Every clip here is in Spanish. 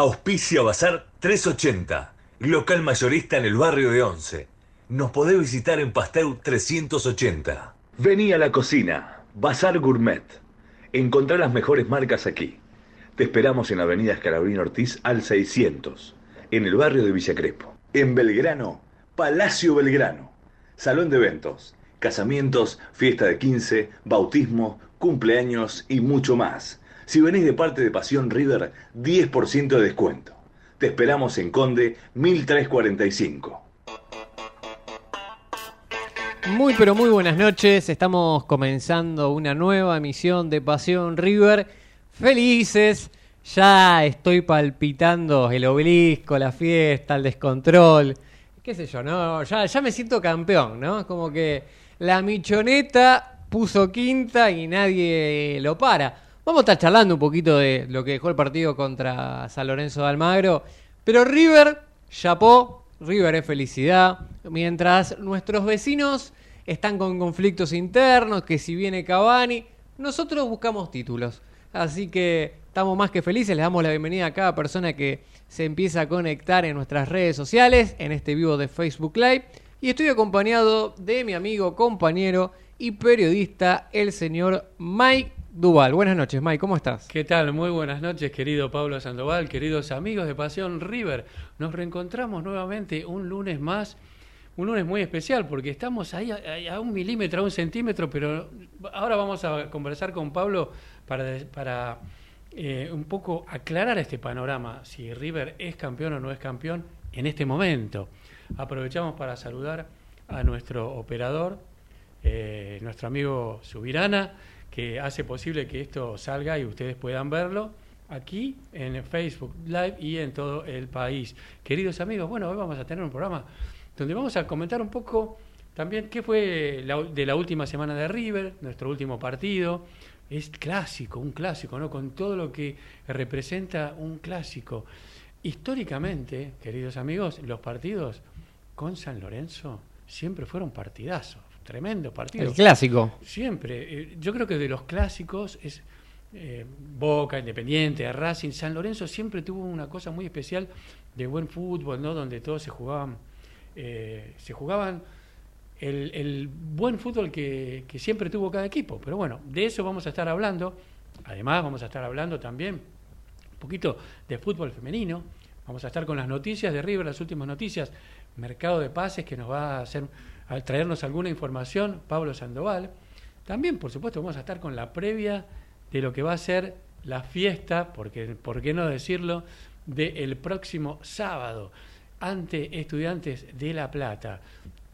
Auspicia Bazar 380, local mayorista en el barrio de Once. Nos podés visitar en Pasteur 380. Vení a la cocina, Bazar Gourmet. Encontrá las mejores marcas aquí. Te esperamos en Avenida Escalabrín Ortiz al 600, en el barrio de Villa Crespo. En Belgrano, Palacio Belgrano. Salón de eventos, casamientos, fiesta de 15, bautismo, cumpleaños y mucho más. Si venís de parte de Pasión River, 10% de descuento. Te esperamos en Conde 1345. Muy pero muy buenas noches, estamos comenzando una nueva emisión de Pasión River. Felices, ya estoy palpitando el obelisco, la fiesta, el descontrol, qué sé yo, ¿no? Ya, ya me siento campeón, ¿no? Como que la michoneta puso quinta y nadie lo para. Vamos a estar charlando un poquito de lo que dejó el partido contra San Lorenzo de Almagro. Pero River, chapó, River es felicidad. Mientras nuestros vecinos están con conflictos internos, que si viene Cavani, nosotros buscamos títulos. Así que estamos más que felices, les damos la bienvenida a cada persona que se empieza a conectar en nuestras redes sociales, en este vivo de Facebook Live. Y estoy acompañado de mi amigo, compañero y periodista, el señor Mike Duval. Buenas noches, Mike, ¿cómo estás? ¿Qué tal? Muy buenas noches, querido Pablo Sandoval, queridos amigos de Pasión River. Nos reencontramos nuevamente un lunes más, un lunes muy especial, porque estamos ahí a, un milímetro, a un centímetro, pero ahora vamos a conversar con Pablo para, para eh, un poco aclarar este panorama, si River es campeón o no es campeón en este momento. Aprovechamos para saludar a nuestro operador, eh, nuestro amigo Subirana que hace posible que esto salga y ustedes puedan verlo aquí en Facebook Live y en todo el país. Queridos amigos, bueno, hoy vamos a tener un programa donde vamos a comentar un poco también qué fue de la última semana de River, nuestro último partido. Es clásico, un clásico, ¿no? Con todo lo que representa un clásico. Históricamente, queridos amigos, los partidos con San Lorenzo siempre fueron partidazos tremendo partido. El clásico. Siempre. Eh, yo creo que de los clásicos es eh, Boca, Independiente, Racing, San Lorenzo siempre tuvo una cosa muy especial de buen fútbol, ¿no? Donde todos se jugaban, eh, se jugaban el, buen fútbol que, que, siempre tuvo cada equipo. Pero bueno, de eso vamos a estar hablando. Además, vamos a estar hablando también un poquito de fútbol femenino. Vamos a estar con las noticias de River, las últimas noticias, mercado de pases que nos va a hacer al traernos alguna información, Pablo Sandoval. También, por supuesto, vamos a estar con la previa de lo que va a ser la fiesta, porque, ¿por qué no decirlo?, del próximo sábado ante Estudiantes de La Plata.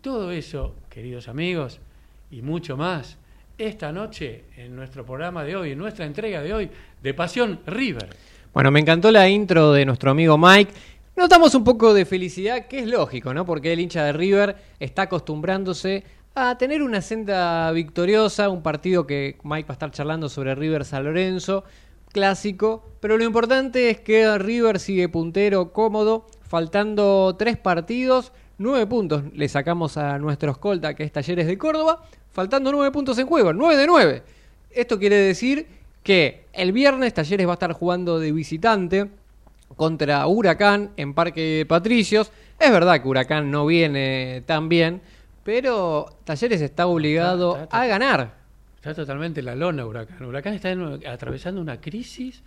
Todo eso, queridos amigos, y mucho más, esta noche en nuestro programa de hoy, en nuestra entrega de hoy de Pasión River. Bueno, me encantó la intro de nuestro amigo Mike Notamos un poco de felicidad, que es lógico, ¿no? Porque el hincha de River está acostumbrándose a tener una senda victoriosa, un partido que Mike va a estar charlando sobre River San Lorenzo, clásico, pero lo importante es que River sigue puntero, cómodo, faltando tres partidos, nueve puntos le sacamos a nuestro escolta, que es Talleres de Córdoba, faltando nueve puntos en juego, nueve de nueve. Esto quiere decir que el viernes Talleres va a estar jugando de visitante contra Huracán en Parque Patricios. Es verdad que Huracán no viene tan bien, pero Talleres está obligado a ganar. Está totalmente la lona Huracán. Huracán está atravesando una crisis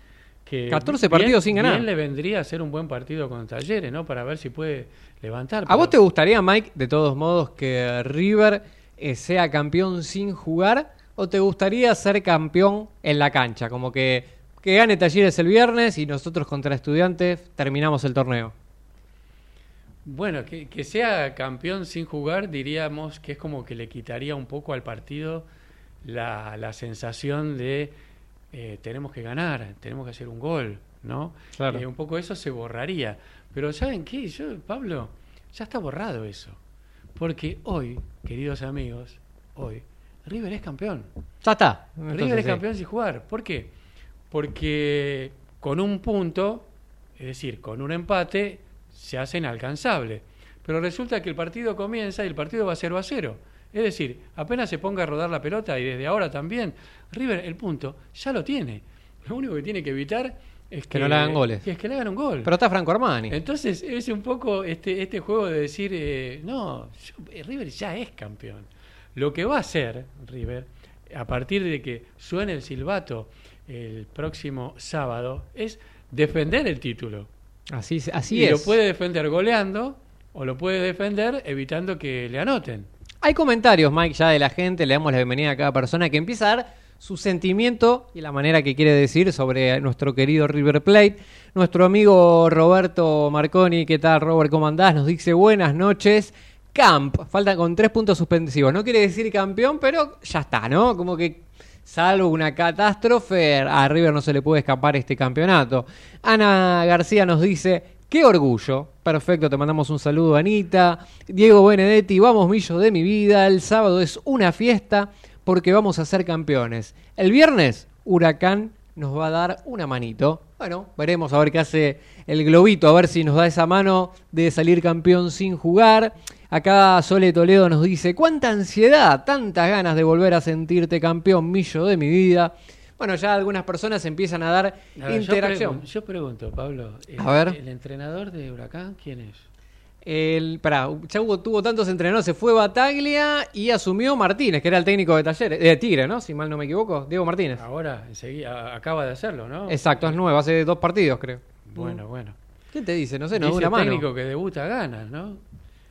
que 14 partidos sin ganar. Bien le vendría a ser un buen partido con Talleres, ¿no? Para ver si puede levantar. ¿A vos te gustaría, Mike, de todos modos, que River eh, sea campeón sin jugar? ¿O te gustaría ser campeón en la cancha? Como que que gane Talleres el viernes y nosotros contra Estudiantes terminamos el torneo. Bueno, que, sea campeón sin jugar, diríamos que es como que le quitaría un poco al partido la, sensación de eh, tenemos que ganar, tenemos que hacer un gol, ¿no? Claro. Eh, un poco eso se borraría. Pero ¿saben qué? Yo, Pablo, ya está borrado eso. Porque hoy, queridos amigos, hoy, River es campeón. Ya está. River es sí. campeón sin jugar. ¿Por qué? Porque con un punto, es decir, con un empate, se hace inalcanzable. Pero resulta que el partido comienza y el partido va 0 a 0. Es decir, apenas se ponga a rodar la pelota y desde ahora también, River el punto ya lo tiene. Lo único que tiene que evitar es que, no le hagan goles. Es que le hagan un gol. Pero está Franco Armani. Entonces es un poco este, este juego de decir, eh, no, yo- eh, River ya es campeón. Lo que va a hacer River, a partir de que suene el silbato el próximo sábado, es defender el título. Así, así y es. lo puede defender goleando o lo puede defender evitando que le anoten. Hay comentarios, Mike, ya de la gente. Le damos la bienvenida a cada persona que empieza a dar su sentimiento y la manera que quiere decir sobre nuestro querido River Plate. Nuestro amigo Roberto Marconi, ¿qué tal, Robert? ¿Cómo andás? Nos dice buenas noches. Camp, falta con tres puntos suspensivos. No quiere decir campeón, pero ya está, ¿no? Como que salvo una catástrofe, a River no se le puede escapar este campeonato. Ana García nos dice, qué orgullo. Perfecto, te mandamos un saludo, Anita. Diego Benedetti, vamos, millo de mi vida. El sábado es una fiesta porque vamos a ser campeones. El viernes, Huracán nos va a dar una manito. Bueno, veremos a ver qué hace el globito, a ver si nos da esa mano de salir campeón sin jugar. Acá Sole Toledo nos dice, cuánta ansiedad, tantas ganas de volver a sentirte campeón, millo de mi vida. Bueno, ya algunas personas empiezan a dar yo interacción. pregun- Yo, pregunto, Pablo, el, A ver. ¿el entrenador de Huracán quién es? El, pará, ya hubo, tuvo tantos entrenadores, se fue Bataglia y asumió Martínez, que era el técnico de Talleres, de Tigre, ¿no? Si mal no me equivoco, Diego Martínez. Ahora, enseguida, acaba de hacerlo, ¿no? Exacto, es nuevo, hace dos partidos, creo. Bueno, bueno. ¿Quién te dice? No sé, da Dice una el mano. técnico que debuta gana, ¿no?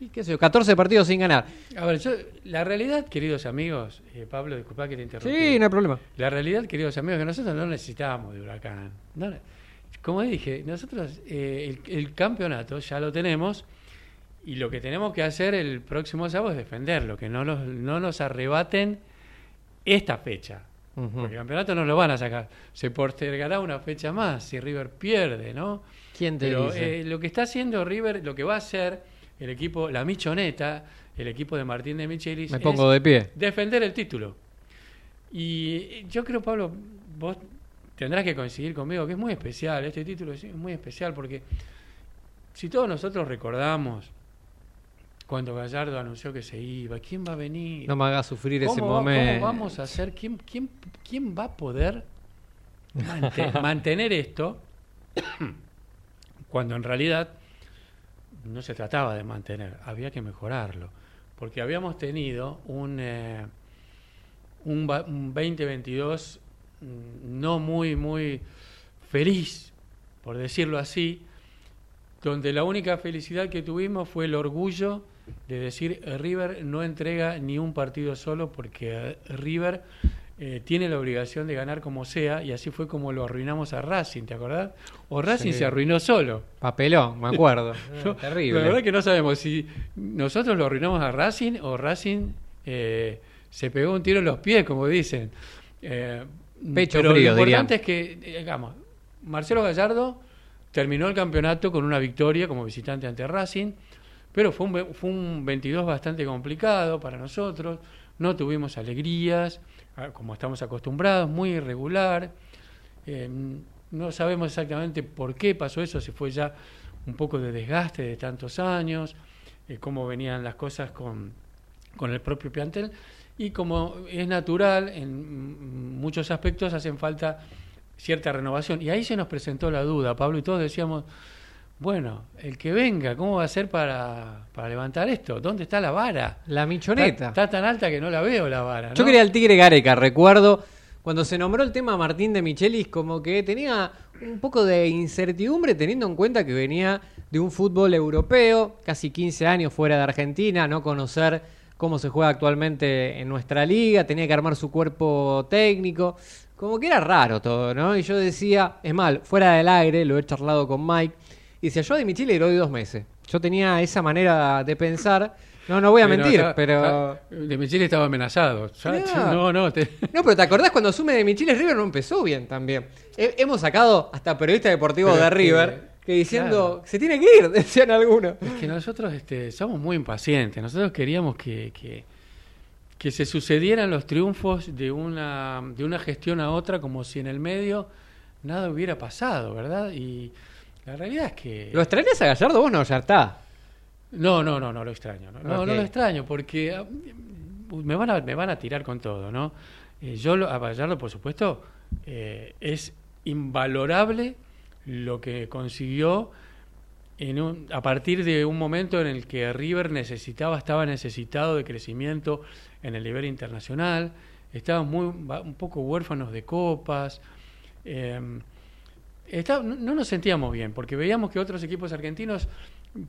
Y qué sé yo, 14 partidos sin ganar. A ver, yo, la realidad, queridos amigos, eh, Pablo, disculpa que te interrumpí. Sí, no hay problema. La realidad, queridos amigos, que nosotros no necesitábamos de Huracán. No como dije, nosotros eh, el, el campeonato ya lo tenemos y lo que tenemos que hacer el próximo sábado es defenderlo, que no, nos arrebaten esta fecha. Porque el campeonato no lo van a sacar. Se postergará una fecha más si River pierde, ¿no? ¿Quién te Pero dice? eh, lo que está haciendo River, lo que va a hacer el equipo, la Michoneta, el equipo de Martín de Michelis, Me pongo de pie. defender el título. Y yo creo, Pablo, vos tendrás que coincidir conmigo que es muy especial, este título es muy especial porque si todos nosotros recordamos cuando Gallardo anunció que se iba, ¿quién va a venir? No me hagas sufrir ese ¿Cómo, va- momento. cómo vamos a hacer? ¿Quién, quién, quién va a poder mante- mantener esto cuando en realidad no se trataba de mantener, había que mejorarlo? Porque habíamos tenido un, eh, un, va- un 2022 mm, no muy, muy feliz, por decirlo así, donde la única felicidad que tuvimos fue el orgullo de decir River no entrega ni un partido solo porque eh, River eh, tiene la obligación de ganar como sea y así fue como lo arruinamos a Racing, ¿te acordás? O Racing Sí. se arruinó solo. Papelón, me acuerdo. No, Terrible. La verdad que no sabemos si nosotros lo arruinamos a Racing o Racing eh, se pegó un tiro en los pies, como dicen. Eh, Pecho pero frío, lo importante es que, digamos, Marcelo Gallardo terminó el campeonato con una victoria como visitante ante Racing, pero fue un, fue un 22 bastante complicado para nosotros, no tuvimos alegrías, ah, como estamos acostumbrados, muy irregular. Eh, no sabemos exactamente por qué pasó eso, si fue ya un poco de desgaste de tantos años, eh, cómo venían las cosas con, con el propio plantel. Y como es natural, en muchos aspectos hacen falta cierta renovación. Y ahí se nos presentó la duda, Pablo, y todos decíamos, bueno, el que venga, ¿cómo va a ser para, para levantar esto? ¿Dónde está la vara? La michoneta. Está, está tan alta que no la veo la vara. Yo quería al Tigre Gareca, recuerdo cuando se nombró el tema Martín de Michelis, como que tenía un poco de incertidumbre teniendo en cuenta que venía de un fútbol europeo, casi 15 años fuera de Argentina, no conocer cómo se juega actualmente en nuestra liga, tenía que armar su cuerpo técnico, como que era raro todo, ¿no? Y yo decía, es mal, fuera del aire, lo he charlado con Mike, y decía, yo de Micheli le doy dos meses. Yo tenía esa manera de pensar No, no voy a Pero mentir, acá- pero... ah, De Michele estaba amenazado. Ya, no, no. te- No, pero ¿te acordás cuando Sume de Michiles River no empezó bien también? He- hemos sacado hasta periodistas deportivos Pero de que- River que diciendo, claro. se tiene que ir, decían algunos. Es que nosotros este, somos muy impacientes. Nosotros queríamos que, que, que se sucedieran los triunfos de una, de una gestión a otra como si en el medio nada hubiera pasado, ¿verdad? Y la realidad es que... ¿Lo extrañas a Gallardo? Vos no, ya está. No, no, no, no lo extraño. No, no, lo extraño porque ah, me van a, me van a tirar con todo, ¿no? Eh, yo lo- a Gallardo, por supuesto, eh, es invalorable lo que consiguió en un- a partir de un momento en el que River necesitaba, estaba necesitado de crecimiento en el nivel internacional, estaban muy, un poco huérfanos de copas. eh, está- no, no nos sentíamos bien, porque veíamos que otros equipos argentinos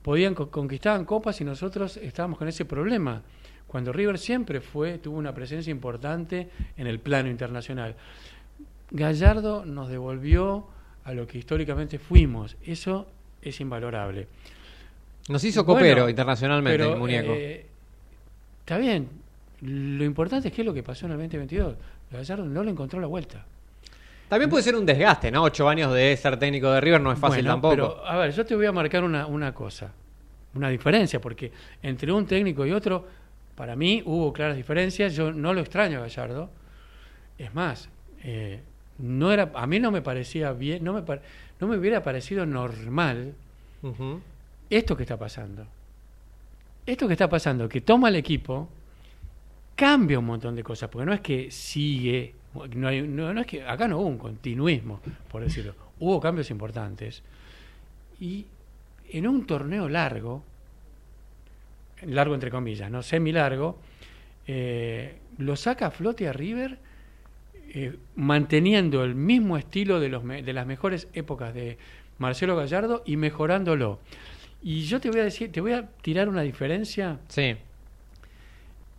podían co- conquistaban copas y nosotros estábamos con ese problema. Cuando River siempre fue, tuvo una presencia importante en el plano internacional. Gallardo nos devolvió a lo que históricamente fuimos. Eso es invalorable. Nos hizo copero Bueno, internacionalmente pero, el muñeco. eh, está bien. Lo importante es qué es lo que pasó en el 2022. Gallardo no le encontró la vuelta. También puede ser un desgaste, ¿no? Ocho años de ser técnico de River no es fácil Bueno, tampoco. Pero, a ver, yo te voy a marcar una, una cosa, una diferencia, porque entre un técnico y otro, para mí hubo claras diferencias. Yo no lo extraño a Gallardo. Es más, eh, no era, a mí no me parecía bien, no me, no me hubiera parecido normal esto que está pasando. Esto que está pasando, que toma el equipo, cambia un montón de cosas, porque no es que sigue, no, hay, no, no es que acá no hubo un continuismo, por decirlo, hubo cambios importantes. Y en un torneo largo, largo entre comillas, no semi largo, eh, lo saca a flote a River eh, manteniendo el mismo estilo de, los de las mejores épocas de Marcelo Gallardo y mejorándolo. Y yo te voy a decir, te voy a tirar una diferencia Sí.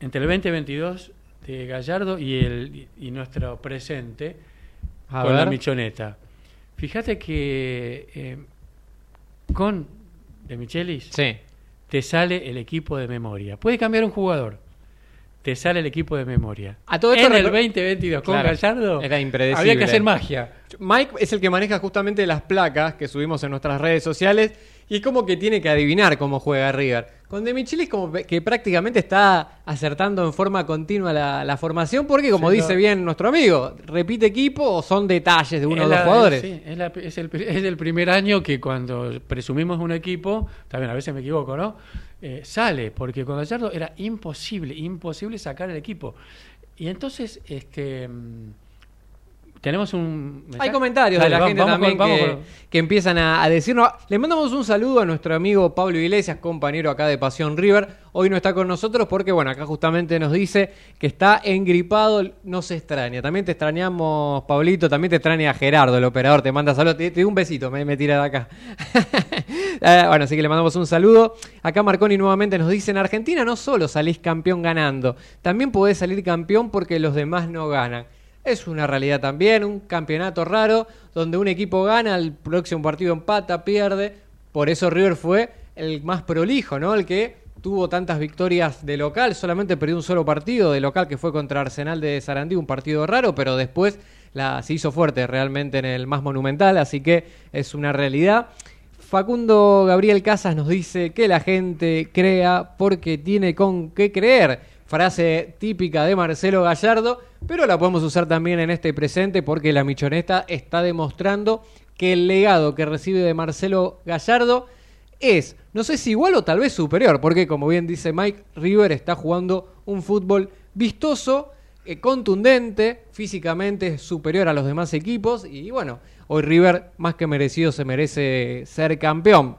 entre el 2022 de Gallardo y el y nuestro presente A con la. Michoneta. Fíjate que eh, con de Michelis Sí. te sale el equipo de memoria. Puede cambiar un jugador. Te sale el equipo de memoria. A todo esto en el recu- 2022 con Claro, Gallardo era impredecible. había que hacer magia. Mike es el que maneja justamente las placas que subimos en nuestras redes sociales y es como que tiene que adivinar cómo juega River. Con De Michelis como que prácticamente está acertando en forma continua la, la formación porque como Sí, dice no. bien nuestro amigo, repite equipo o son detalles de uno o Es dos jugadores. sí, es, la- es el, es el primer año que cuando presumimos un equipo, también a veces me equivoco, ¿no? Eh, sale, porque con Gallardo era imposible, imposible sacar el equipo. Y entonces, este. Tenemos un. Hay comentarios Dale, de la gente vamos también vamos que, empiezan a, a decirnos. Le mandamos un saludo a nuestro amigo Pablo Iglesias, compañero acá de Pasión River. Hoy no está con nosotros porque, bueno, acá justamente nos dice que está engripado, no se extraña. También te extrañamos, Pablito, también te extraña Gerardo, el operador. Te manda saludos, te, te doy un besito, me, me tira de acá. Eh, bueno, así que le mandamos un saludo. Acá Marconi nuevamente nos dice, en Argentina no solo salís campeón ganando, también podés salir campeón porque los demás no ganan. Es una realidad también, un campeonato raro donde un equipo gana, el próximo partido empata, pierde. Por eso River fue el más prolijo, ¿no? El que tuvo tantas victorias de local, solamente perdió un solo partido de local que fue contra Arsenal de Sarandí, un partido raro, pero después la, se hizo fuerte realmente en el más monumental, así que es una realidad. Facundo Gabriel Casas nos dice que la gente crea porque tiene con qué creer. Frase típica de Marcelo Gallardo, pero la podemos usar también en este presente porque la Michoneta está demostrando que el legado que recibe de Marcelo Gallardo es, no sé si igual o tal vez superior, porque como bien dice Mike, River está jugando un fútbol vistoso, eh, contundente, físicamente superior a los demás equipos y bueno, hoy River más que merecido se merece ser campeón.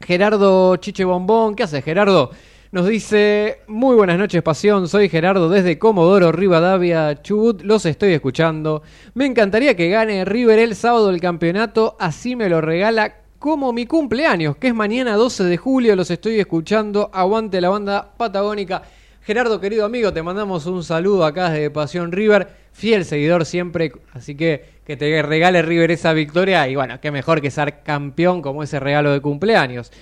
Gerardo Chiche Bombón, ¿qué hace Gerardo? Nos dice, muy buenas noches pasión, soy Gerardo desde Comodoro, Rivadavia, Chubut, los estoy escuchando. Me encantaría que gane River el sábado el campeonato, así me lo regala como mi cumpleaños, que es mañana 12 de julio, los estoy escuchando, aguante la banda patagónica. Gerardo, querido amigo, te mandamos un saludo acá desde Pasión River, fiel seguidor siempre, así que que te regale River esa victoria. Y bueno, qué mejor que ser campeón como ese regalo de cumpleaños.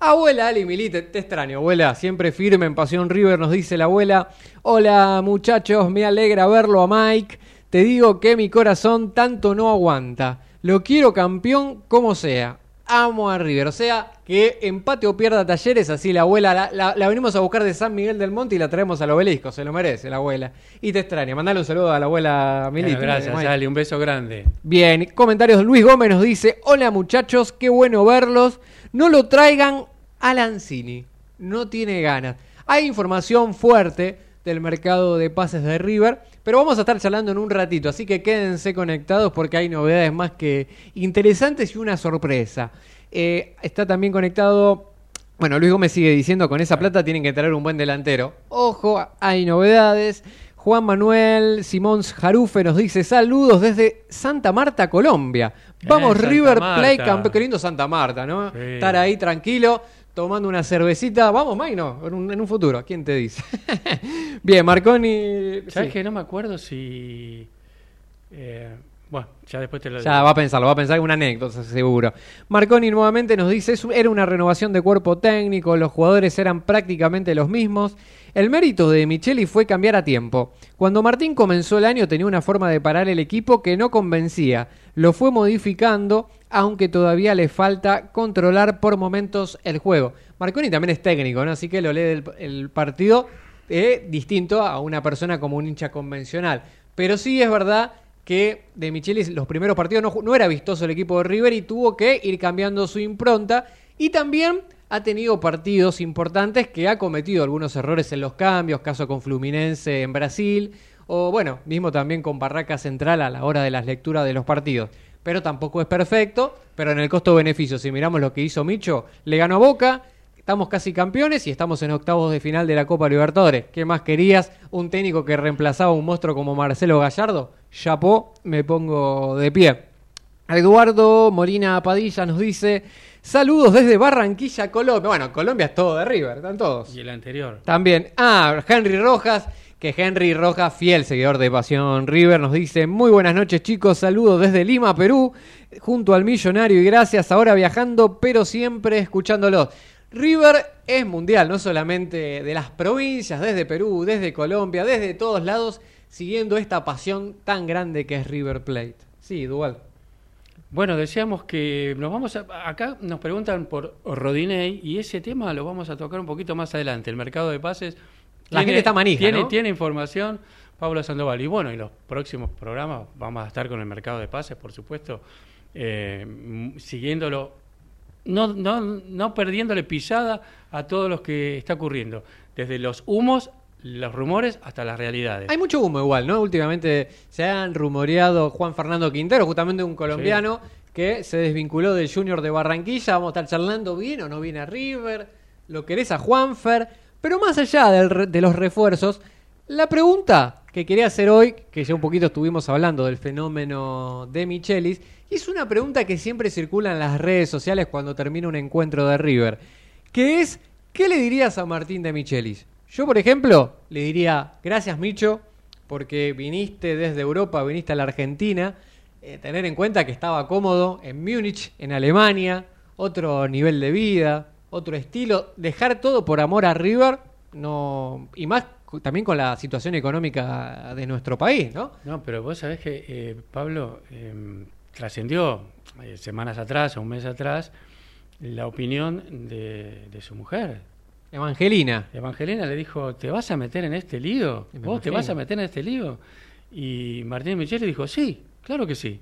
Abuela Ali Milite, te extraño, abuela, siempre firme en Pasión River, nos dice la abuela. Hola muchachos, me alegra verlo a Mike. Te digo que mi corazón tanto no aguanta. Lo quiero campeón como sea. Amo a River. O sea, que empate o pierda talleres, así la abuela la, la, venimos a buscar de San Miguel del Monte y la traemos al obelisco. Se lo merece la abuela. Y te extraña. Mandale un saludo a la abuela Milite. gracias, Ali. Un beso grande. Bien, comentarios. Luis Gómez nos dice: Hola muchachos, qué bueno verlos. No lo traigan a Lanzini. No tiene ganas. Hay información fuerte del mercado de pases de River, pero vamos a estar charlando en un ratito, así que quédense conectados porque hay novedades más que interesantes y una sorpresa. Eh, está también conectado, bueno, Luis Gómez sigue diciendo, con esa plata tienen que traer un buen delantero. Ojo, hay novedades. Juan Manuel Simons Jarufe nos dice saludos desde Santa Marta, Colombia. Vamos, River Plate, campeón. Qué lindo Santa Marta, ¿no? Estar ahí tranquilo tomando una cervecita. Vamos, Maino, en un, en un futuro. ¿Quién te dice? Bien, Marconi. ¿Sabes que no me acuerdo si. Eh, bueno, ya después te lo Ya va a pensarlo, va a pensar una anécdota, seguro. Marconi nuevamente nos dice: era una renovación de cuerpo técnico, los jugadores eran prácticamente los mismos. El mérito de Micheli fue cambiar a tiempo. Cuando Martín comenzó el año tenía una forma de parar el equipo que no convencía. Lo fue modificando, aunque todavía le falta controlar por momentos el juego. Marconi también es técnico, ¿no? Así que lo lee el, partido eh, distinto a una persona como un hincha convencional. Pero sí es verdad que de Michelis los primeros partidos no, era vistoso el equipo de River y tuvo que ir cambiando su impronta. Y también ha tenido partidos importantes que ha cometido algunos errores en los cambios, caso con Fluminense en Brasil, o bueno, mismo también con Barraca Central a la hora de las lecturas de los partidos. Pero tampoco es perfecto, pero en el costo-beneficio, si miramos lo que hizo Micho, le ganó Boca, estamos casi campeones y estamos en octavos de final de la Copa Libertadores. ¿Qué más querías? Un técnico que reemplazaba a un monstruo como Marcelo Gallardo. Chapó, me pongo de pie. Eduardo Molina Padilla nos dice, Saludos desde Barranquilla, Colombia. Bueno, Colombia es todo de River, están todos. Y el anterior. También. Ah, Henry Rojas, que Henry Rojas, fiel seguidor de Pasión River, nos dice, muy buenas noches chicos, saludos desde Lima, Perú, junto al millonario y gracias, ahora viajando, pero siempre escuchándolos. River es mundial, no solamente de las provincias, desde Perú, desde Colombia, desde todos lados, siguiendo esta pasión tan grande que es River Plate. Sí, Dual. Bueno, decíamos que nos vamos a, acá nos preguntan por Rodinei y ese tema lo vamos a tocar un poquito más adelante. El mercado de pases la tiene, gente está manija, tiene, tiene información Pablo Sandoval y bueno, en los próximos programas vamos a estar con el mercado de pases, por supuesto, eh, siguiéndolo, no, no, no perdiéndole pisada a todos los que está ocurriendo, desde los humos los rumores hasta las realidades. Hay mucho humo igual, ¿no? Últimamente se han rumoreado Juan Fernando Quintero, justamente un colombiano que se desvinculó del Junior de Barranquilla. Vamos a estar charlando, bien o no viene a River? ¿Lo querés a Juanfer? Pero más allá de los refuerzos, la pregunta que quería hacer hoy, que ya un poquito estuvimos hablando del fenómeno de Michelis, y es una pregunta que siempre circula en las redes sociales cuando termina un encuentro de River, que es, ¿qué le dirías a Martín de Michelis? Yo, por ejemplo, le diría, gracias Micho, porque viniste desde Europa, viniste a la Argentina, eh, tener en cuenta que estaba cómodo en Múnich, en Alemania, otro nivel de vida, otro estilo, dejar todo por amor a River, no y más también con la situación económica de nuestro país, ¿no? No, pero vos sabés que eh, Pablo em, trascendió eh, semanas atrás un mes atrás la opinión de su mujer, Evangelina. Evangelina le dijo, ¿te vas a meter en este lío? ¿Vos te vas a meter en este lío? Y Martín Michel le dijo, sí, claro que sí.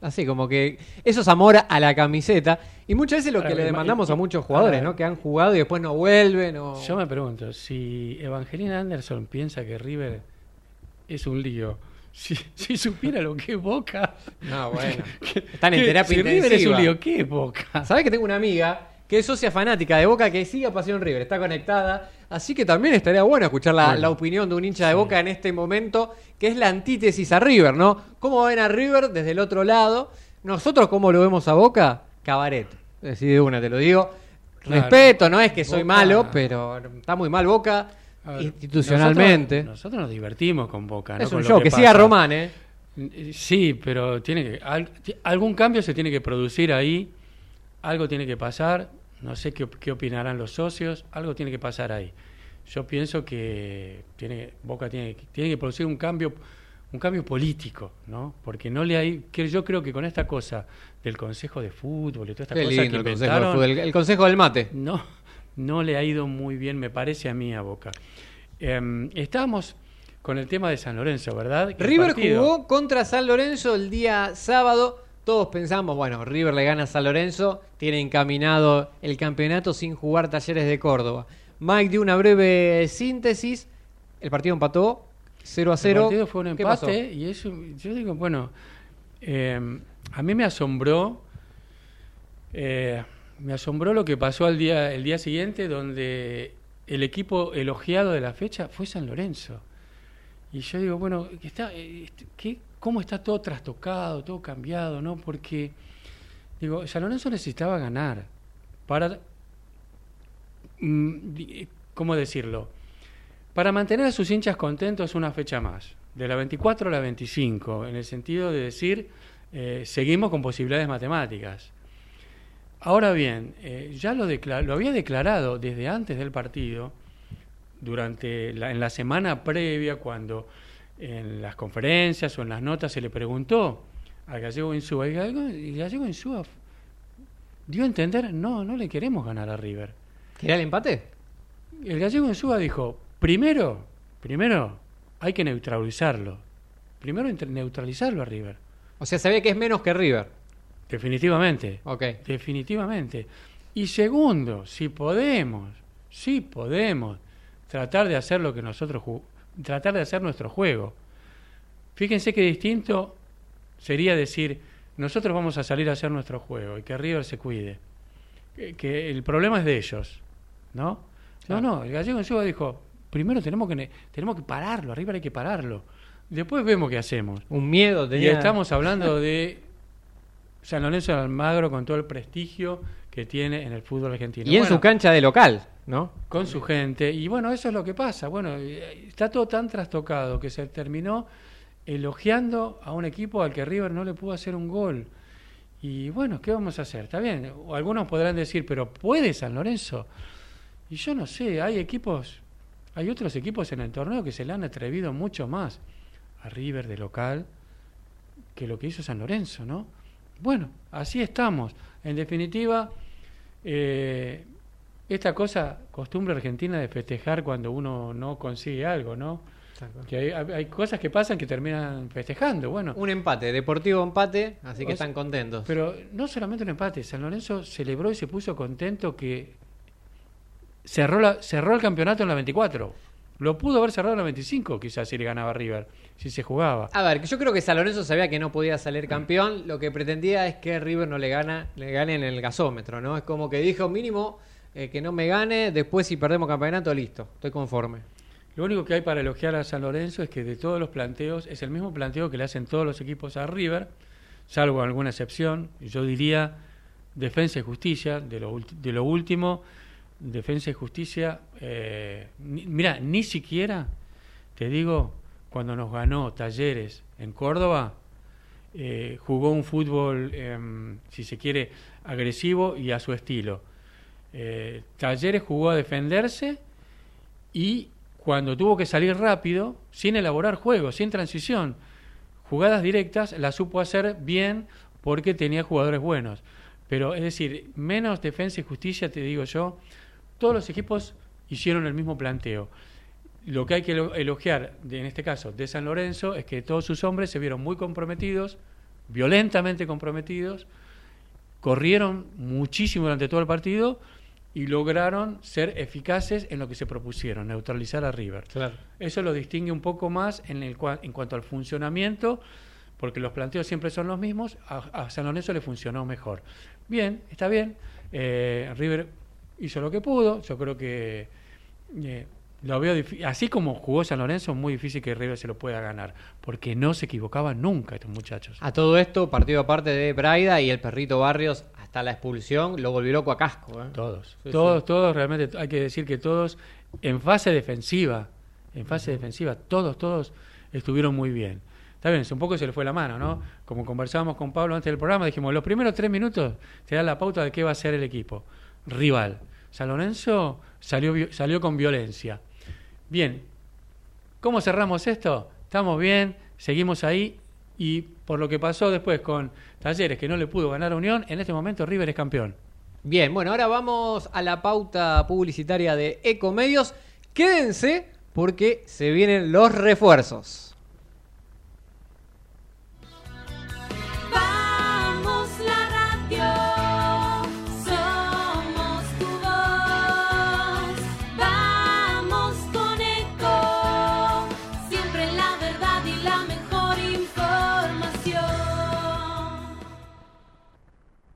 Así como que eso es amor a la camiseta. Y muchas veces lo que le demandamos a muchos jugadores, ¿no? Que han jugado y después no vuelven. O... Yo me pregunto, si Evangelina Anderson piensa que River es un lío, si, si supiera lo que es Boca... No, bueno. Están en terapia si River es un lío, ¿qué es Boca? ¿Sabés que tengo una amiga que es socia fanática de Boca, que sigue a Pasión River, está conectada. Así que también estaría bueno escuchar la, opinión de un hincha de Boca en este momento, que es la antítesis a River, ¿no? ¿Cómo ven a River desde el otro lado? Nosotros, ¿cómo lo vemos a Boca? Cabaret. Decide de una, te lo digo. Respeto, no es que soy malo, pero está muy mal Boca institucionalmente. Nosotros, nos divertimos con Boca. Es un show, que, siga Román, ¿eh? Sí, pero tiene que, algún cambio se tiene que producir ahí algo tiene que pasar. No sé qué, qué opinarán los socios, algo tiene que pasar ahí. Yo pienso que tiene, Boca tiene, tiene que producir un cambio un cambio político, ¿no? Porque no le hay, que yo creo que con esta cosa del Consejo de Fútbol y toda esta cosa que el, consejo el, el Consejo del Mate. no, no le ha ido muy bien, me parece a mí a Boca. Em, estábamos con el tema de San Lorenzo, ¿verdad? River partido- jugó contra San Lorenzo el día sábado. Todos pensamos, bueno, River le gana a San Lorenzo, tiene encaminado el campeonato sin jugar Talleres de Córdoba. Mike dio una breve síntesis. El partido empató 0 a 0. El partido fue un empate y eso, yo digo, bueno, eh, a mí me asombró, eh, me asombró lo que pasó al día, el día siguiente, donde el equipo elogiado de la fecha fue San Lorenzo. Y yo digo, bueno, está, eh, este, ¿qué, ¿cómo está todo trastocado, todo cambiado, no? Porque, digo, San Lorenzo necesitaba ganar para, mm, ¿cómo decirlo? Para mantener a sus hinchas contentos una fecha más, de la 24 a la 25, en el sentido de decir, eh, seguimos con posibilidades matemáticas. Ahora bien, eh, ya lo, lo había declarado desde antes del partido, durante la, en la semana previa, cuando en las conferencias o en las notas se le preguntó al gallego Insúa, y el gallego, Insúa dio a entender, no, no le queremos ganar a River. ¿Quería el empate? El gallego Insúa dijo, primero, primero hay que neutralizarlo. Primero neutralizarlo a River. O sea, sabía que es menos que River. Definitivamente. Ok. Definitivamente. Y segundo, si podemos, si podemos tratar de hacer lo que nosotros tratar de hacer nuestro juego. Fíjense qué distinto sería decir, nosotros vamos a salir a hacer nuestro juego y que River se cuide. Que, que el problema es de ellos, ¿no? Claro. No, no, el gallego en Suba dijo, primero tenemos que ne- tenemos que pararlo, a River hay que pararlo. Después vemos qué hacemos. Un miedo Y tenía. estamos hablando de San Lorenzo de Almagro con todo el prestigio que tiene en el fútbol argentino. Y en Bueno, su cancha de local, ¿no? con su gente. Y bueno, eso es lo que pasa. Bueno, eh, está todo tan trastocado que se terminó elogiando a un equipo al que River no le pudo hacer un gol. Y bueno, ¿qué vamos a hacer? Está bien, algunos podrán decir, pero ¿puede San Lorenzo? Y yo no sé, hay equipos, hay otros equipos en el torneo que se le han atrevido mucho más a River de local que lo que hizo San Lorenzo, ¿no? Bueno, así estamos. En definitiva, eh, esta cosa, costumbre argentina de festejar cuando uno no consigue algo, ¿no? Que hay, cosas que pasan que terminan festejando, bueno. Un empate, deportivo empate, así que O sea, están contentos. Pero no solamente un empate, San Lorenzo celebró y se puso contento que cerró, la, cerró el campeonato en la 24. Lo pudo haber cerrado en la 25, quizás si le ganaba River, si se jugaba. A ver, que yo creo que San Lorenzo sabía que no podía salir campeón. Lo que pretendía es que River no le gana, le gane en el gasómetro, ¿no? Es como que dijo mínimo eh, que no me gane, después si perdemos campeonato, listo, estoy conforme. Lo único que hay para elogiar a San Lorenzo es que de todos los planteos es el mismo planteo que le hacen todos los equipos a River, salvo alguna excepción. Yo diría defensa y justicia, de lo, de lo último, defensa y justicia. eh, ni- mira, ni siquiera, te digo, cuando nos ganó Talleres en Córdoba, eh, jugó un fútbol, em, si se quiere, agresivo y a su estilo. Eh, Talleres jugó a defenderse y cuando tuvo que salir rápido, sin elaborar juego, sin transición, jugadas directas, las supo hacer bien porque tenía jugadores buenos. Pero es decir, menos defensa y justicia, te digo yo, todos los equipos hicieron el mismo planteo. Lo que hay que elo- elogiar, en este caso, de San Lorenzo, es que todos sus hombres se vieron muy comprometidos, violentamente comprometidos, corrieron muchísimo durante todo el partido y lograron ser eficaces en lo que se propusieron, neutralizar a River. Claro. Eso lo distingue un poco más en, el, cua- en cuanto al funcionamiento, porque los planteos siempre son los mismos, a, a San Lorenzo le funcionó mejor. Bien, está bien, eh, River hizo lo que pudo, yo creo que eh, lo veo así como jugó San Lorenzo, es muy difícil que River se lo pueda ganar, porque no se equivocaban nunca estos muchachos. A todo esto, partido aparte de Braida y el perrito Barrios, hasta la expulsión, lo volvió loco a casco. ¿eh? Todos, Sí, todos, sí. todos, realmente hay que decir que todos en fase defensiva, en fase defensiva, todos, todos estuvieron muy bien. Está bien, un poco se le fue la mano, ¿no? Como conversábamos con Pablo antes del programa, dijimos, los primeros tres minutos te dan la pauta de qué va a ser el equipo. rival. San Lorenzo salió, salió con violencia. Bien, ¿cómo cerramos esto? Estamos bien, seguimos ahí y por lo que pasó después con Talleres, que no le pudo ganar a Unión, en este momento River es campeón. Bien, bueno, ahora vamos a la pauta publicitaria de Ecomedios. Quédense porque se vienen los refuerzos.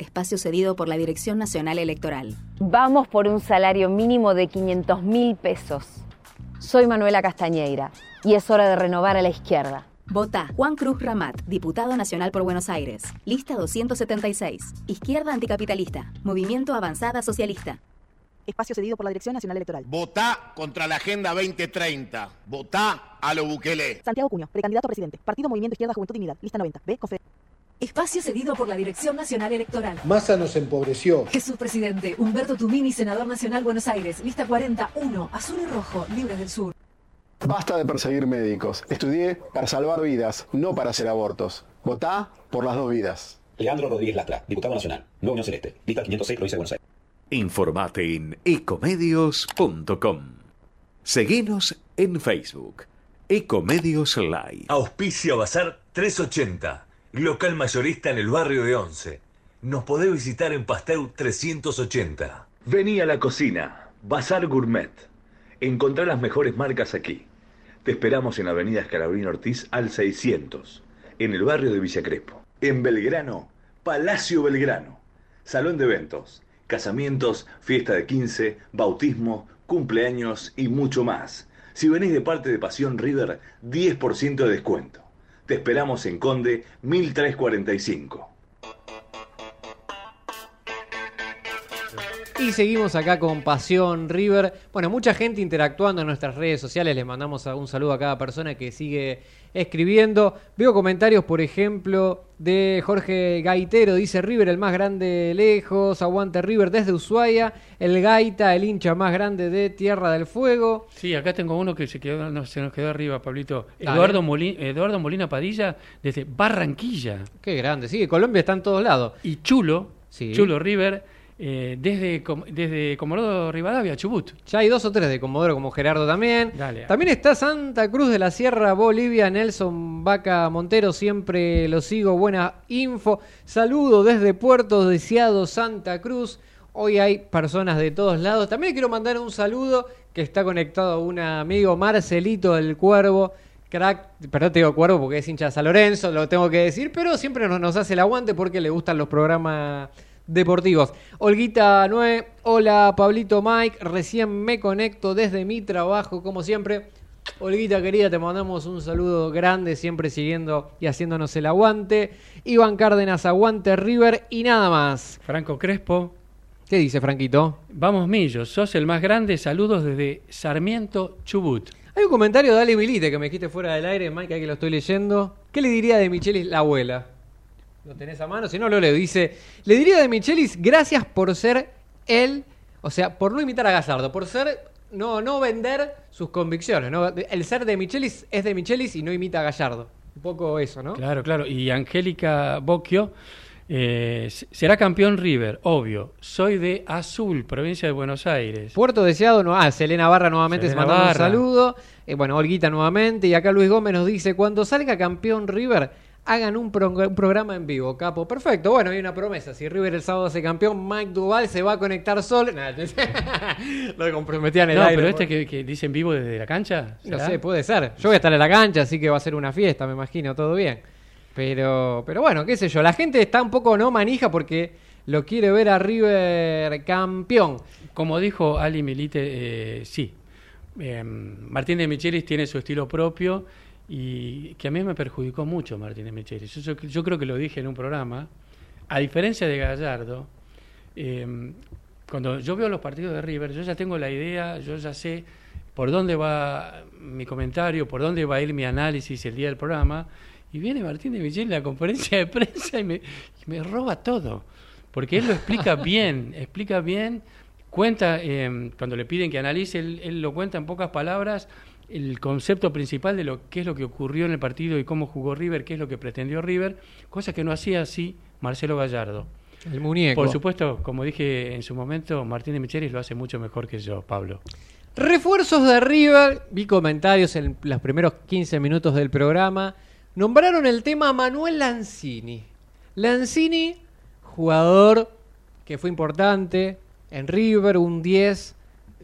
Espacio cedido por la Dirección Nacional Electoral. Vamos por un salario mínimo de 500 mil pesos. Soy Manuela Castañeira y es hora de renovar a la izquierda. Vota Juan Cruz Ramat, diputado nacional por Buenos Aires. Lista 276. Izquierda anticapitalista. Movimiento Avanzada Socialista. Espacio cedido por la Dirección Nacional Electoral. Votá contra la Agenda 2030. Votá a lo Bukele. Santiago Cuño, precandidato a presidente. Partido Movimiento Izquierda Juventud Dignidad. Lista 90. B. Confe- Espacio cedido por la Dirección Nacional Electoral. Massa nos empobreció. Jesús Presidente, Humberto Tumini, Senador Nacional Buenos Aires, lista 41, azul y rojo, libres del sur. Basta de perseguir médicos. Estudié para salvar vidas, no para hacer abortos. Votá por las dos vidas. Leandro Rodríguez Lastra, diputado nacional, Nueva Unión Celeste, lista 506, provincia de Buenos Aires. Informate en ecomedios.com. Seguinos en Facebook. Ecomedios Live. Auspicia Bazar 380, local mayorista en el barrio de Once. Nos podés visitar en Pasteur 380. Vení a la cocina, Bazar Gourmet. Encontrá las mejores marcas aquí. Te esperamos en Avenida Escalabrín Ortiz al 600, en el barrio de Villa Crespo. En Belgrano, Palacio Belgrano. Salón de eventos, casamientos, fiesta de 15, bautismo, cumpleaños y mucho más. Si venís de parte de Pasión River, 10% de descuento. Te esperamos en Conde 1345. Y seguimos acá con Pasión River. Bueno, mucha gente interactuando en nuestras redes sociales. Les mandamos un saludo a cada persona que sigue escribiendo. Veo comentarios, por ejemplo, de Jorge Gaitero. Dice River, el más grande de lejos. Aguante River desde Ushuaia. El Gaita, el hincha más grande de Tierra del Fuego. Sí, acá tengo uno que se, quedó, no, se nos quedó arriba, Pablito. Eduardo, Molina, Eduardo Molina Padilla desde Barranquilla. Qué grande. Sí, Colombia está en todos lados. Y Chulo, Sí. Chulo River, eh, desde, desde Comodoro Rivadavia, Chubut. Ya hay dos o tres de Comodoro, como Gerardo también. Dale. También está Santa Cruz de la Sierra, Bolivia, Nelson Vaca Montero, siempre lo sigo, buena info. Saludo desde Puerto Deseado, Santa Cruz. Hoy hay personas de todos lados. También quiero mandar un saludo que está conectado a un amigo, Marcelito del Cuervo. Crack, perdón, te digo cuervo porque es hincha de San Lorenzo, lo tengo que decir, pero siempre nos, nos hace el aguante porque le gustan los programas deportivos. Olguita 9, hola Pablito Mike, recién me conecto desde mi trabajo, como siempre. Olguita querida, te mandamos un saludo grande, siempre siguiendo y haciéndonos el aguante. Iván Cárdenas, aguante River y nada más. Franco Crespo. ¿Qué dice Franquito? Vamos Millos, sos el más grande. Saludos desde Sarmiento, Chubut. Hay un comentario de Ale Milite que me quite fuera del aire, Mike, ahí que lo estoy leyendo. ¿Qué le diría de Michelis la abuela? ¿Lo tenés a mano? Si no, lo leo. Dice, le diría de Michelis, gracias por ser él, o sea, por no imitar a Gallardo, por ser, no, no vender sus convicciones. ¿no? El ser de Michelis es de Michelis y no imita a Gallardo. Un poco eso, ¿no? Claro, claro. Y Angélica Bocchio eh, será campeón River, obvio. Soy de Azul, provincia de Buenos Aires. Puerto Deseado, no, ah, Selena Barra nuevamente Selena se mandó un saludo. Eh, bueno, Olguita nuevamente. Y acá Luis Gómez nos dice: cuando salga campeón River, hagan un, pro- un programa en vivo, capo. Perfecto. Bueno, hay una promesa. Si River el sábado hace campeón, Mike Duval se va a conectar solo. Nah, lo comprometían el No, aire. pero este que, que dice en vivo desde la cancha. No sé, puede ser. Yo voy a estar en la cancha, así que va a ser una fiesta, me imagino, todo bien. Pero, pero bueno, qué sé yo, la gente está un poco no manija porque lo quiere ver a River campeón. Como dijo Ali Milite, eh, sí. Eh, Martín de Michelis tiene su estilo propio y que a mí me perjudicó mucho Martín de Michelis. Yo, yo- yo creo que lo dije en un programa. A diferencia de Gallardo, eh, cuando yo veo los partidos de River, yo ya tengo la idea, yo ya sé por dónde va mi comentario, por dónde va a ir mi análisis el día del programa. Y viene Martín de Michelis a la conferencia de prensa y me, y me roba todo. Porque él lo explica bien, explica bien, cuenta, eh, cuando le piden que analice, él, él lo cuenta en pocas palabras, el concepto principal de lo qué es lo que ocurrió en el partido y cómo jugó River, qué es lo que pretendió River, cosa que no hacía así Marcelo Gallardo. El muñeco. Por supuesto, como dije en su momento, Martín de Michelis lo hace mucho mejor que yo, Pablo. Refuerzos de River, vi comentarios en los primeros 15 minutos del programa. Nombraron el tema Manuel Lanzini. Lanzini, jugador que fue importante en River, un 10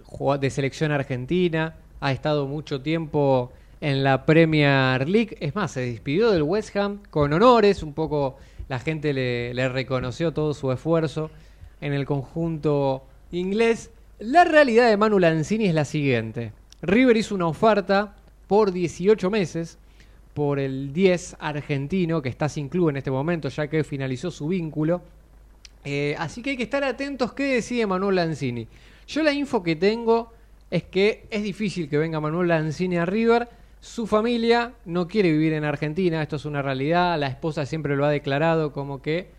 jugó- de selección argentina, ha estado mucho tiempo en la Premier League. Es más, se despidió del West Ham con honores, un poco la gente le, reconoció todo su esfuerzo en el conjunto inglés. La realidad de Manu Lanzini es la siguiente. River hizo una oferta por 18 meses por el 10 argentino que está sin club en este momento ya que finalizó su vínculo. Eh, así que hay que estar atentos qué decide Manuel Lanzini. Yo la info que tengo es que es difícil que venga Manuel Lanzini a River. Su familia no quiere vivir en Argentina, esto es una realidad. La esposa siempre lo ha declarado como que...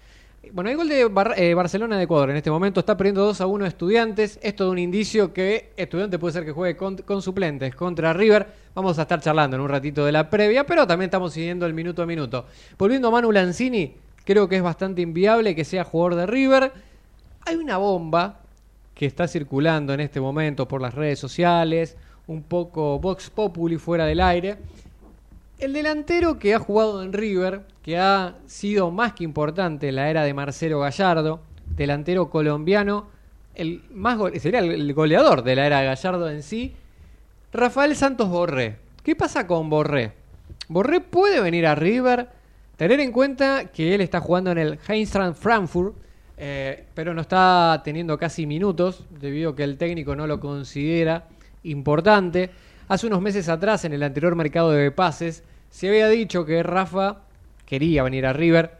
Bueno, hay gol de eh, Barcelona de Ecuador en este momento. Está perdiendo 2 a 1 Estudiantes. Esto es un indicio que Estudiantes puede ser que juegue con, con suplentes contra River. Vamos a estar charlando en un ratito de la previa, pero también estamos siguiendo el minuto a minuto. Volviendo a Manu Lanzini, creo que es bastante inviable que sea jugador de River. Hay una bomba que está circulando en este momento por las redes sociales, un poco Vox Populi fuera del aire. El delantero que ha jugado en River, que ha sido más que importante en la era de Marcelo Gallardo, delantero colombiano, el más sería el- goleador de la era de Gallardo en sí, Rafael Santos Borré. ¿Qué pasa con Borré? Borré puede venir a River, tener en cuenta que él está jugando en el Eintracht Frankfurt, eh, pero no está teniendo casi minutos debido a que el técnico no lo considera importante. Hace unos meses atrás, en el anterior mercado de pases, se había dicho que Rafa quería venir a River.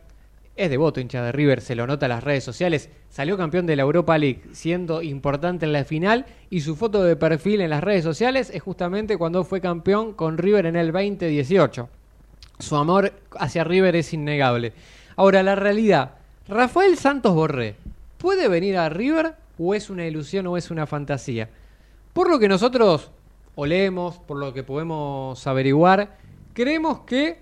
Es devoto hincha de River, se lo nota en las redes sociales. Salió campeón de la Europa League, siendo importante en la final. Y su foto de perfil en las redes sociales es justamente cuando fue campeón con River en el 2018. Su amor hacia River es innegable. Ahora, la realidad. Rafael Santos Borré, ¿puede venir a River o es una ilusión o es una fantasía? Por lo que nosotros olemos, por lo que podemos averiguar, creemos que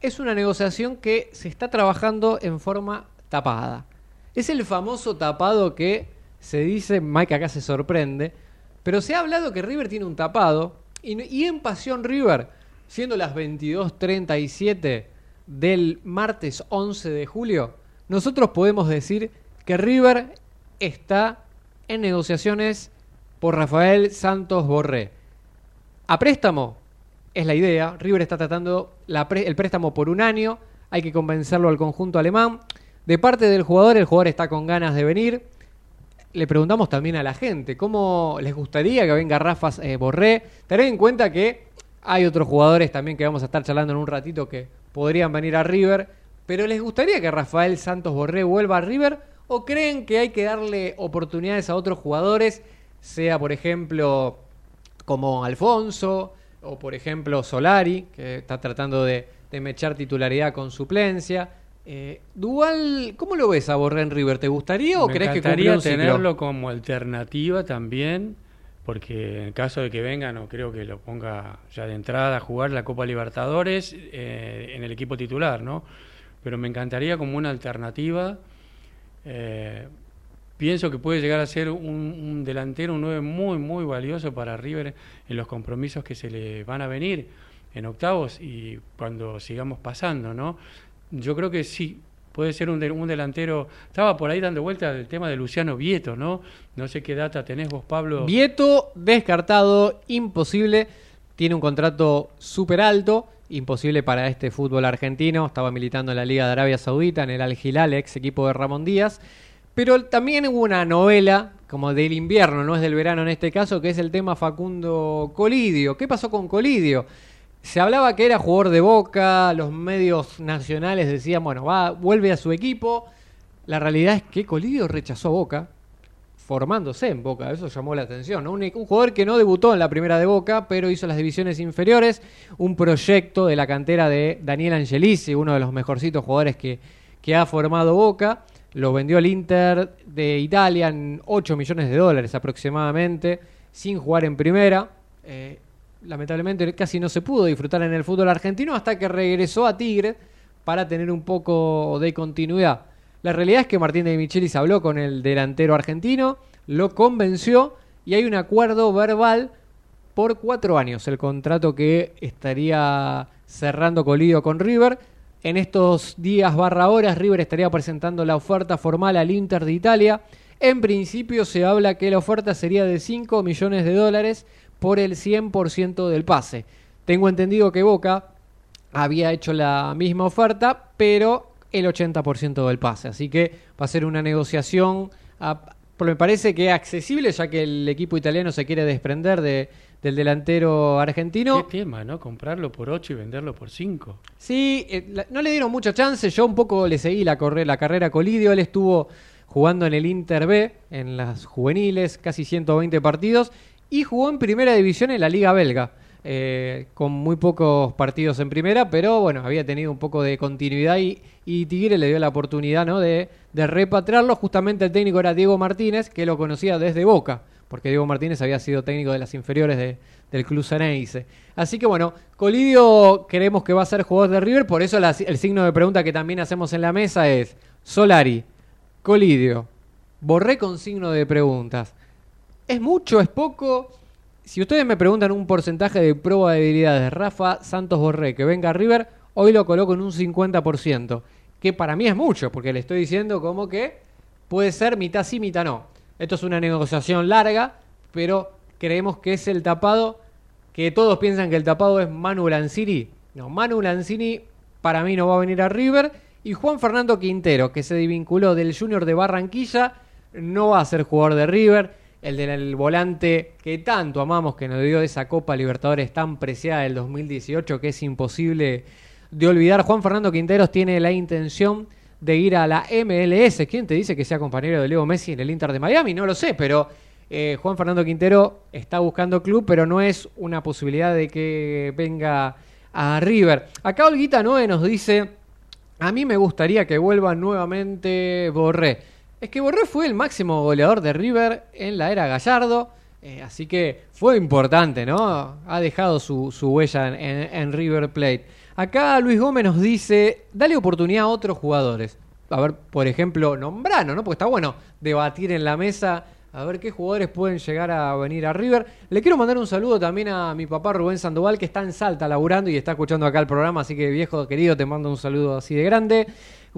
es una negociación que se está trabajando en forma tapada. Es el famoso tapado que se dice, Mike acá se sorprende, pero se ha hablado que River tiene un tapado y, y en Pasión River, siendo las 22.37 del martes 11 de julio, nosotros podemos decir que River está en negociaciones por Rafael Santos Borré. A préstamo es la idea. River está tratando el préstamo por un año. Hay que convencerlo al conjunto alemán. De parte del jugador, el jugador está con ganas de venir. Le preguntamos también a la gente cómo les gustaría que venga Rafa eh, Borré. Tener en cuenta que hay otros jugadores también que vamos a estar charlando en un ratito que podrían venir a River. Pero ¿les gustaría que Rafael Santos Borré vuelva a River? ¿O creen que hay que darle oportunidades a otros jugadores? Sea, por ejemplo, como Alfonso o por ejemplo Solari, que está tratando de, de mechar titularidad con suplencia. Eh, Dual, ¿cómo lo ves a Borré en River? ¿Te gustaría o Me crees que cumple un ciclo? tenerlo como alternativa también, porque en caso de que venga, no creo que lo ponga ya de entrada a jugar la Copa Libertadores eh, en el equipo titular, ¿no? Pero me encantaría como una alternativa. eh, pienso que puede llegar a ser un, delantero, un 9 muy, muy valioso para River en los compromisos que se le van a venir en octavos y cuando sigamos pasando, ¿no? Yo creo que sí, puede ser un, un delantero. Estaba por ahí dando vuelta el tema de Luciano Vieto, ¿no? No sé qué data tenés vos, Pablo. Vieto descartado, imposible. Tiene un contrato súper alto, imposible para este fútbol argentino. Estaba militando en la Liga de Arabia Saudita, en el Al Hilal, ex equipo de Ramón Díaz. Pero también hubo una novela, como del invierno, no es del verano en este caso, que es el tema Facundo Colidio. ¿Qué pasó con Colidio? Se hablaba que era jugador de Boca, los medios nacionales decían, bueno, va, vuelve a su equipo. La realidad es que Colidio rechazó Boca, formándose en Boca, eso llamó la atención. Un, jugador que no debutó en la primera de Boca, pero hizo las divisiones inferiores, un proyecto de la cantera de Daniel Angelici, uno de los mejorcitos jugadores que, que ha formado Boca. Lo vendió el Inter de Italia en 8 millones de dólares aproximadamente, sin jugar en primera. Eh, lamentablemente casi no se pudo disfrutar en el fútbol argentino hasta que regresó a Tigre para tener un poco de continuidad. La realidad es que Martín de Michelis habló con el delantero argentino, lo convenció y hay un acuerdo verbal por cuatro años, el contrato que estaría cerrando Colidio con River. En estos días barra horas, River estaría presentando la oferta formal al Inter de Italia. En principio se habla que la oferta sería de 5 millones de dólares por el 100% del pase. Tengo entendido que Boca había hecho la misma oferta, pero el 80% del pase. Así que va a ser una negociación, a- pero me parece que accesible, ya que el equipo italiano se quiere desprender de, del delantero argentino. Qué tema, ¿no? Comprarlo por 8 y venderlo por 5. Sí, eh, la- no le dieron mucha chance. Yo un poco le seguí la, corre- la carrera a Colidio. Él estuvo jugando en el Inter B, en las juveniles, casi 120 partidos, y jugó en primera división en la Liga Belga. Eh, con muy pocos partidos en primera, pero bueno, había tenido un poco de continuidad y, Tigre le dio la oportunidad ¿no? de, de repatriarlo. Justamente el técnico era Diego Martínez, que lo conocía desde Boca, porque Diego Martínez había sido técnico de las inferiores de- del Club Ceneice. Así que bueno, Colidio creemos que va a ser jugador de River, por eso el signo de pregunta que también hacemos en la mesa es Solari, Colidio, borré con signo de preguntas. ¿Es mucho? ¿Es poco? Si ustedes me preguntan un porcentaje de probabilidades de Rafa Santos Borré que venga a River, hoy lo coloco en un 50%, que para mí es mucho, porque le estoy diciendo como que puede ser mitad sí, mitad no. Esto es una negociación larga, pero creemos que es el tapado, que todos piensan que el tapado es Manu Lanzini. No, Manu Lanzini para mí no va a venir a River. Y Juan Fernando Quintero, que se desvinculó del Junior de Barranquilla, no va a ser jugador de River. El del volante que tanto amamos, que nos dio esa Copa Libertadores tan preciada del 2018, que es imposible de olvidar. Juan Fernando Quinteros tiene la intención de ir a la MLS. ¿Quién te dice que sea compañero de Leo Messi en el Inter de Miami? No lo sé, pero eh, Juan Fernando Quintero está buscando club, pero no es una posibilidad de que venga a River. Acá Olguita Noe nos dice, a mí me gustaría que vuelva nuevamente Borré. Es que Borré fue el máximo goleador de River en la era Gallardo, eh, así que fue importante, ¿no? Ha dejado su, su huella en, en- en River Plate. Acá Luis Gómez nos dice, dale oportunidad a otros jugadores. A ver, por ejemplo, nombrano, ¿no? Porque está bueno debatir en la mesa a ver qué jugadores pueden llegar a venir a River. Le quiero mandar un saludo también a mi papá Rubén Sandoval, que está en Salta laburando y está escuchando acá el programa, así que viejo querido, te mando un saludo así de grande.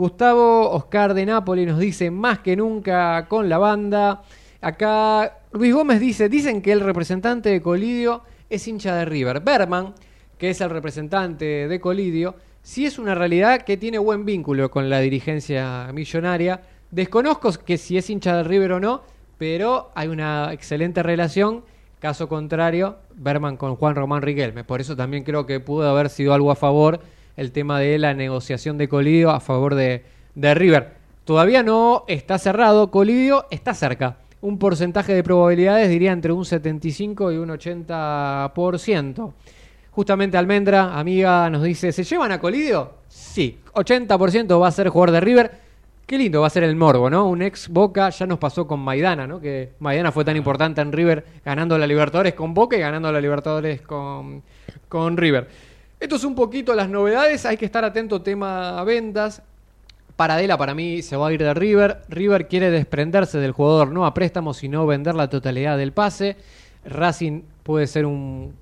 Gustavo Oscar de Nápoles nos dice más que nunca con la banda. Acá Luis Gómez dice, dicen que el representante de Colidio es hincha de River. Berman, que es el representante de Colidio, sí es una realidad que tiene buen vínculo con la dirigencia millonaria. Desconozco que si es hincha de River o no, pero hay una excelente relación. Caso contrario, Berman con Juan Román Riquelme. Por eso también creo que pudo haber sido algo a favor el tema de la negociación de Colidio a favor de, de River. Todavía no está cerrado, Colidio está cerca. Un porcentaje de probabilidades diría entre un 75 y un 80%. Justamente Almendra, amiga, nos dice, ¿se llevan a Colidio? Sí, 80% va a ser jugador de River. Qué lindo va a ser el morbo, ¿no? Un ex Boca ya nos pasó con Maidana, ¿no? Que Maidana fue tan importante en River ganando la Libertadores con Boca y ganando la Libertadores con, con River. Esto es un poquito las novedades, hay que estar atento tema ventas. Paradela para mí se va a ir de River. River quiere desprenderse del jugador no a préstamo, sino vender la totalidad del pase. Racing puede ser un,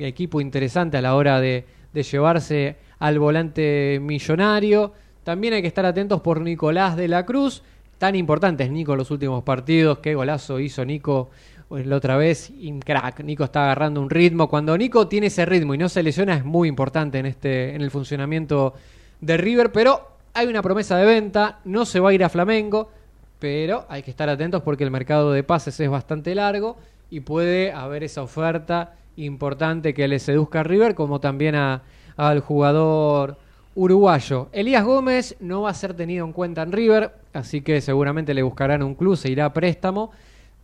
equipo interesante a la hora de, de llevarse al volante millonario. También hay que estar atentos por Nicolás de la Cruz. Tan importante es Nico en los últimos partidos. Qué golazo hizo Nico eh, la otra vez. Crack, Nico está agarrando un ritmo. Cuando Nico tiene ese ritmo y no se lesiona es muy importante en, este, en el funcionamiento de River. Pero hay una promesa de venta. No se va a ir a Flamengo. pero hay que estar atentos porque el mercado de pases es bastante largo y puede haber esa oferta importante que le seduzca a River, como también a- al jugador uruguayo. Elías Gómez no va a ser tenido en cuenta en River, así que seguramente le buscarán un club, se irá a préstamo.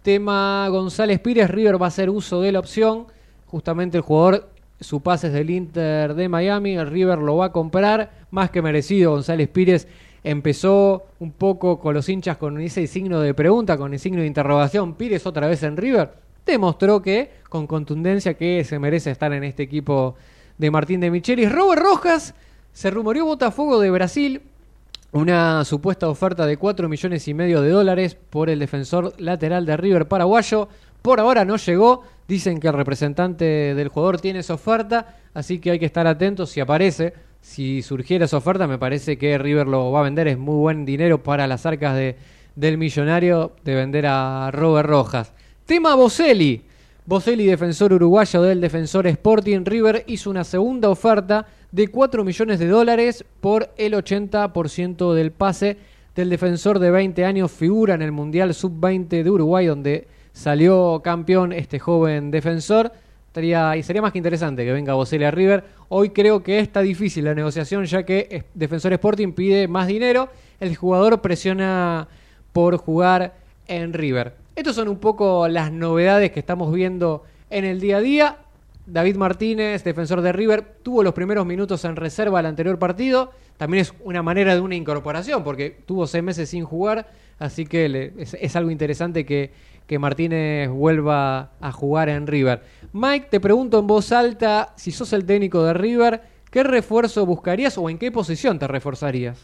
Tema González Pires, River va a hacer uso de la opción. Justamente el jugador, su pase es del Inter de Miami, el River lo va a comprar, más que merecido. González Pires empezó un poco con los hinchas con ese signo de pregunta, con el signo de interrogación. Pires otra vez en River. Demostró que, con contundencia, que se merece estar en este equipo de Martín de Michelis. Robert Rojas se rumoreó Botafogo de Brasil. Una supuesta oferta de 4 millones y medio de dólares por el defensor lateral de River paraguayo. Por ahora no llegó. Dicen que el representante del jugador tiene esa oferta. Así que hay que estar atentos si aparece. Si surgiera esa oferta, me parece que River lo va a vender. Es muy buen dinero para las arcas de, del millonario de vender a Robert Rojas. Tema Boselli. Boselli, defensor uruguayo del defensor Sporting River, hizo una segunda oferta de 4 millones de dólares por el 80% del pase del defensor de 20 años. Figura en el Mundial Sub-20 de Uruguay, donde salió campeón este joven defensor. Y sería más que interesante que venga Boselli a River. Hoy creo que está difícil la negociación, ya que Defensor Sporting pide más dinero. El jugador presiona por jugar en River. Estas son un poco las novedades que estamos viendo en el día a día. David Martínez, defensor de River, tuvo los primeros minutos en reserva al anterior partido. También es una manera de una incorporación, porque tuvo seis meses sin jugar, así que es algo interesante que, que Martínez vuelva a jugar en River. Mike, te pregunto en voz alta, si sos el técnico de River, ¿qué refuerzo buscarías o en qué posición te reforzarías?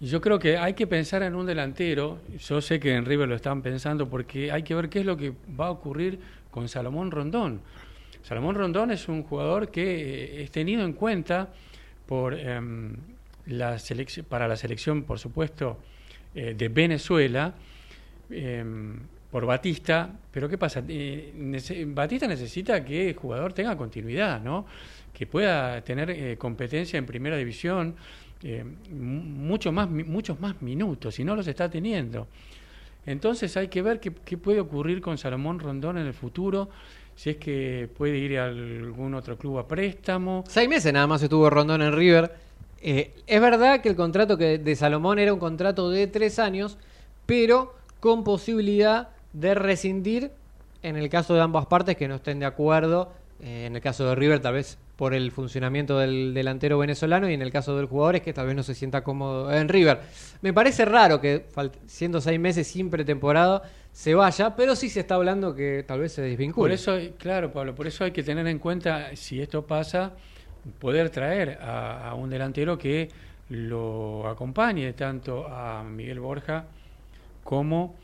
Yo creo que hay que pensar en un delantero. Yo sé que en River lo están pensando porque hay que ver qué es lo que va a ocurrir con Salomón Rondón. Salomón Rondón es un jugador que eh, es tenido en cuenta por em, la para la selección, por supuesto, eh, de Venezuela, em, por Batista. Pero ¿qué pasa? Eh, nece- Batista necesita que el jugador tenga continuidad, ¿no? Que pueda tener eh, competencia en primera división, eh, más, muchos más minutos, y no los está teniendo. Entonces hay que ver qué, qué puede ocurrir con Salomón Rondón en el futuro, si es que puede ir a algún otro club a préstamo. Seis meses nada más estuvo Rondón en River. Eh, es verdad que el contrato que de Salomón era un contrato de tres años, pero con posibilidad de rescindir en el caso de ambas partes que no estén de acuerdo. Eh, en el caso de River, tal vez por el funcionamiento del delantero venezolano, y en el caso del jugador es que tal vez no se sienta cómodo en River. Me parece raro que, siendo seis meses sin pretemporada, se vaya, pero sí se está hablando que tal vez se desvincule. Por eso, claro, Pablo, por eso hay que tener en cuenta, si esto pasa, poder traer a, a un delantero que lo acompañe tanto a Miguel Borja como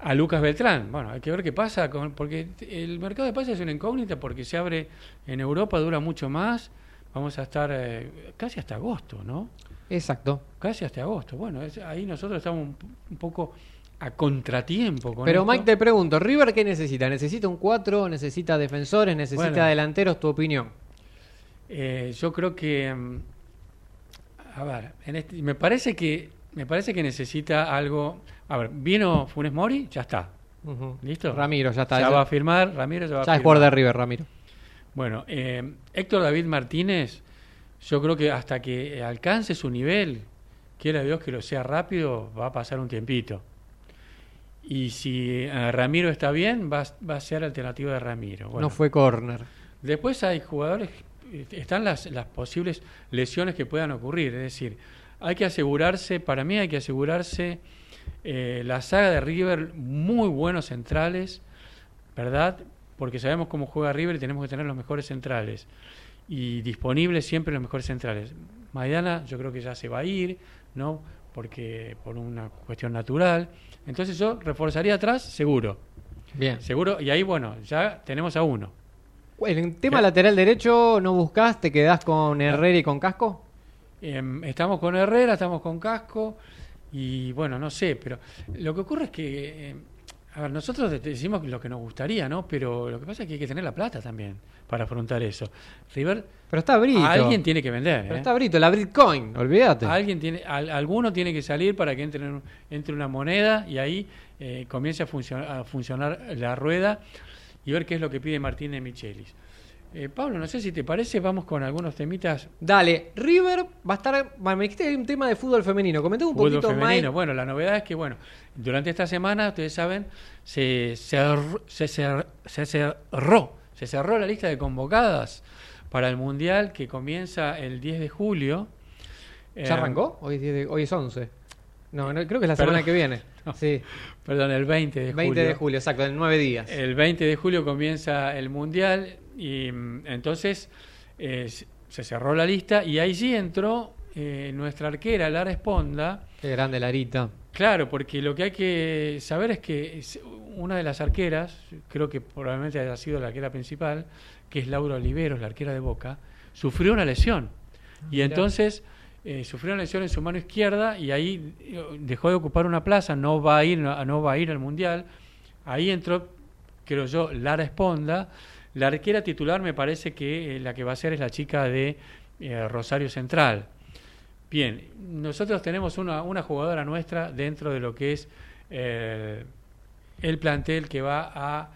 a Lucas Beltrán. Bueno, hay que ver qué pasa, con, porque el mercado de pases es una incógnita porque se abre en Europa, dura mucho más. Vamos a estar eh, casi hasta agosto, ¿no? Exacto. Casi hasta agosto. Bueno, es- ahí nosotros estamos un, un poco a contratiempo con Pero esto. Mike, te pregunto, ¿River qué necesita? ¿Necesita un 4? ¿Necesita defensores? ¿Necesita Bueno. delanteros? ¿Tu opinión? Eh, yo creo que mm, a ver, en este- me parece que me parece que necesita algo. A ver, vino Funes Mori, ya está. ¿Listo? Ramiro, ya está. Ya Ya- va a firmar, Ramiro ya va Ya a es jugador de firmar. River, Ramiro. Bueno, eh, Héctor David Martínez, yo creo que hasta que alcance su nivel, quiera Dios que lo sea rápido, va a pasar un tiempito. Y si eh, Ramiro está bien, va, va a ser alternativa de Ramiro. Bueno, No fue córner. Después hay jugadores, eh, están las, las posibles lesiones que puedan ocurrir, es decir, hay que asegurarse, para mí hay que asegurarse eh, la saga de River, muy buenos centrales, ¿verdad? Porque sabemos cómo juega River y tenemos que tener los mejores centrales. Y disponibles siempre los mejores centrales. Maidana yo creo que ya se va a ir, ¿no? Porque por una cuestión natural. Entonces yo reforzaría atrás, seguro. Bien. Seguro, y ahí bueno, ya tenemos a uno. En el tema lateral derecho, ¿no buscás? ¿Te quedás con Herrera y con Casco? Em, estamos con Herrera, estamos con Casco y bueno, no sé, pero lo que ocurre es que em, A ver, nosotros de- decimos lo que nos gustaría, ¿no? Pero lo que pasa es que hay que tener la plata también para afrontar eso. River. Pero está Brito. Alguien tiene que vender. Pero ¿eh? está Brito, la Bitcoin, olvídate. Alguien tiene, al- alguno tiene que salir para que entre, entre una moneda y ahí eh, comience a, funcionar a funcionar la rueda y ver qué es lo que pide Martínez Michelis. Eh, Pablo, no sé si te parece, vamos con algunos temitas. Dale, River va a estar. Me dijiste que hay un tema de fútbol femenino. Comenté un Fútbol poquito femenino. Mike. Bueno, la novedad es que, bueno, durante esta semana, ustedes saben, se cerró, se, cer- se cerró, se cerró la lista de convocadas para el Mundial que comienza el 10 de julio. ¿Ya Eh, arrancó? Hoy es, 10 de- hoy es 11. No, no, creo que es la Perdón. semana que viene. No, Sí, Perdón, el 20 de 20 julio. de julio, exacto, en 9 días. El 20 de julio comienza el Mundial y mm, entonces eh, se cerró la lista y ahí sí entró eh, nuestra arquera, Lara Esponda. Qué grande Larita. Claro, porque lo que hay que saber es que una de las arqueras, creo que probablemente haya sido la arquera principal, que es Laura Oliveros, la arquera de Boca, sufrió una lesión. Y Mirá. entonces eh, sufrió una lesión en su mano izquierda y ahí dejó de ocupar una plaza, no va a ir, no, no va a ir al Mundial. Ahí entró, creo yo, Lara Esponda. La arquera titular me parece que eh, la que va a ser es la chica de eh, Rosario Central. Bien, nosotros tenemos una, una jugadora nuestra dentro de lo que es eh, el plantel que va a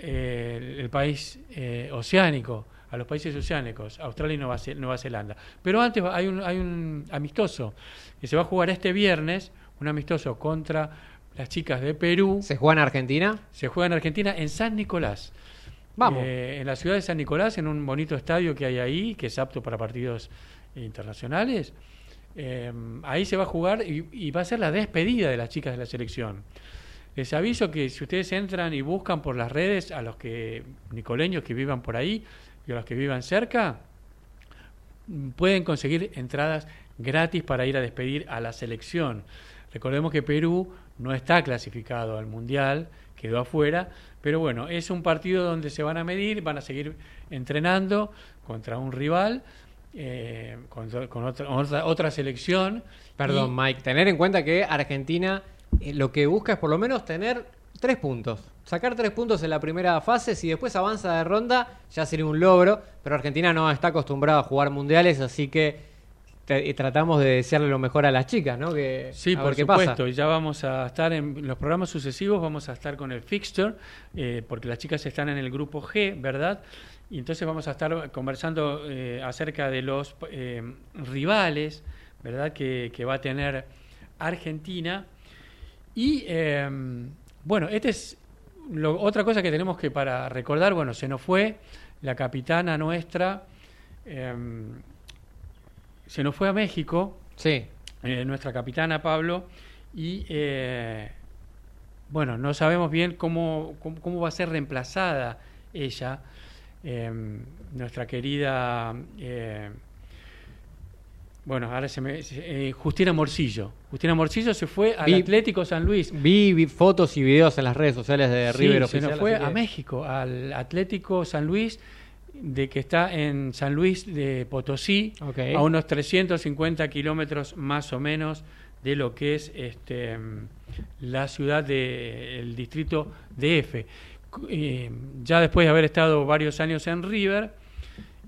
el país eh, oceánico, a los países oceánicos, Australia y Nueva, Zelanda. Pero antes hay un, hay un amistoso que se va a jugar este viernes, un amistoso contra las chicas de Perú. ¿Se juega en Argentina? Se juega en Argentina, en San Nicolás. Vamos. Eh, en la ciudad de San Nicolás, en un bonito estadio que hay ahí, que es apto para partidos internacionales. Eh, ahí se va a jugar y, y va a ser la despedida de las chicas de la selección. Les aviso que si ustedes entran y buscan por las redes a los que nicoleños que vivan por ahí y a los que vivan cerca, pueden conseguir entradas gratis para ir a despedir a la selección. Recordemos que Perú no está clasificado al Mundial, quedó afuera, pero bueno, es un partido donde se van a medir, van a seguir entrenando contra un rival, eh, contra- con otra, otra, otra selección. Perdón, y- Mike, tener en cuenta que Argentina eh, lo que busca es por lo menos tener tres puntos. Sacar tres puntos en la primera fase, si después avanza de ronda, ya sería un logro, pero Argentina no está acostumbrada a jugar mundiales, así que tratamos de desearle lo mejor a las chicas, ¿no? Que, Sí, por supuesto. Y ya vamos a estar en los programas sucesivos, vamos a estar con el fixture, eh, porque las chicas están en el grupo G, ¿verdad? Y entonces vamos a estar conversando eh, acerca de los eh, rivales, ¿verdad? Que, que va a tener Argentina. Y eh, bueno, esta es lo- otra cosa que tenemos que para recordar, bueno, se nos fue la capitana nuestra, eh, se nos fue a México Sí. eh, nuestra capitana Pablo, y eh, bueno, no sabemos bien cómo, cómo, cómo va a ser reemplazada ella, eh, nuestra querida, eh, bueno, ahora se me, eh, Justina Morcillo. Justina Morcillo se fue al Vi- Atlético San Luis. Vi, vi fotos y videos en las redes sociales de Sí, River se Oficial. nos fue a que- México, al Atlético San Luis, de que está en San Luis de Potosí, Ok. a unos 350 kilómetros más o menos de lo que es este la ciudad del distrito de F. Eh, ya después de haber estado varios años en River,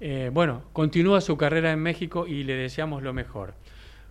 eh, bueno, continúa su carrera en México y le deseamos lo mejor.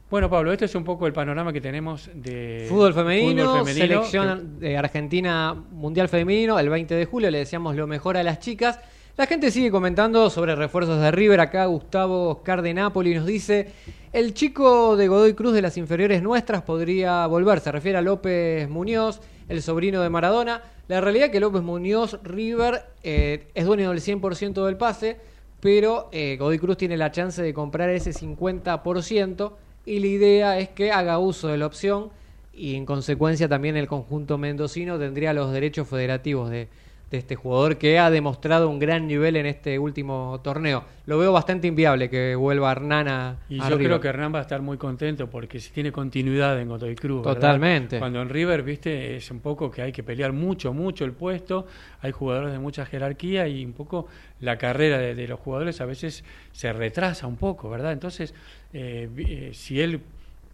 Bueno, Pablo, este es un poco el panorama que tenemos de Fútbol femenino, fútbol femenino, selección de Argentina Mundial Femenino, el 20 de julio, le deseamos lo mejor a las chicas. La gente sigue comentando sobre refuerzos de River. Acá Gustavo Oscar de Napoli nos dice: El chico de Godoy Cruz de las inferiores nuestras podría volver. Se refiere a López Muñoz, el sobrino de Maradona. La realidad es que López Muñoz, River, eh, es dueño del 100% del pase, pero eh, Godoy Cruz tiene la chance de comprar ese 50%. Y la idea es que haga uso de la opción y en consecuencia también el conjunto mendocino tendría los derechos federativos de, de este jugador que ha demostrado un gran nivel en este último torneo. Lo veo bastante inviable que vuelva Hernán a, Y a yo River. creo que Hernán va a estar muy contento porque si tiene continuidad en Godoy Cruz. ¿verdad? Totalmente. Cuando en River, viste, es un poco que hay que pelear mucho, mucho el puesto. Hay jugadores de mucha jerarquía y un poco la carrera de, de los jugadores a veces se retrasa un poco, ¿verdad? Entonces, eh, eh, si él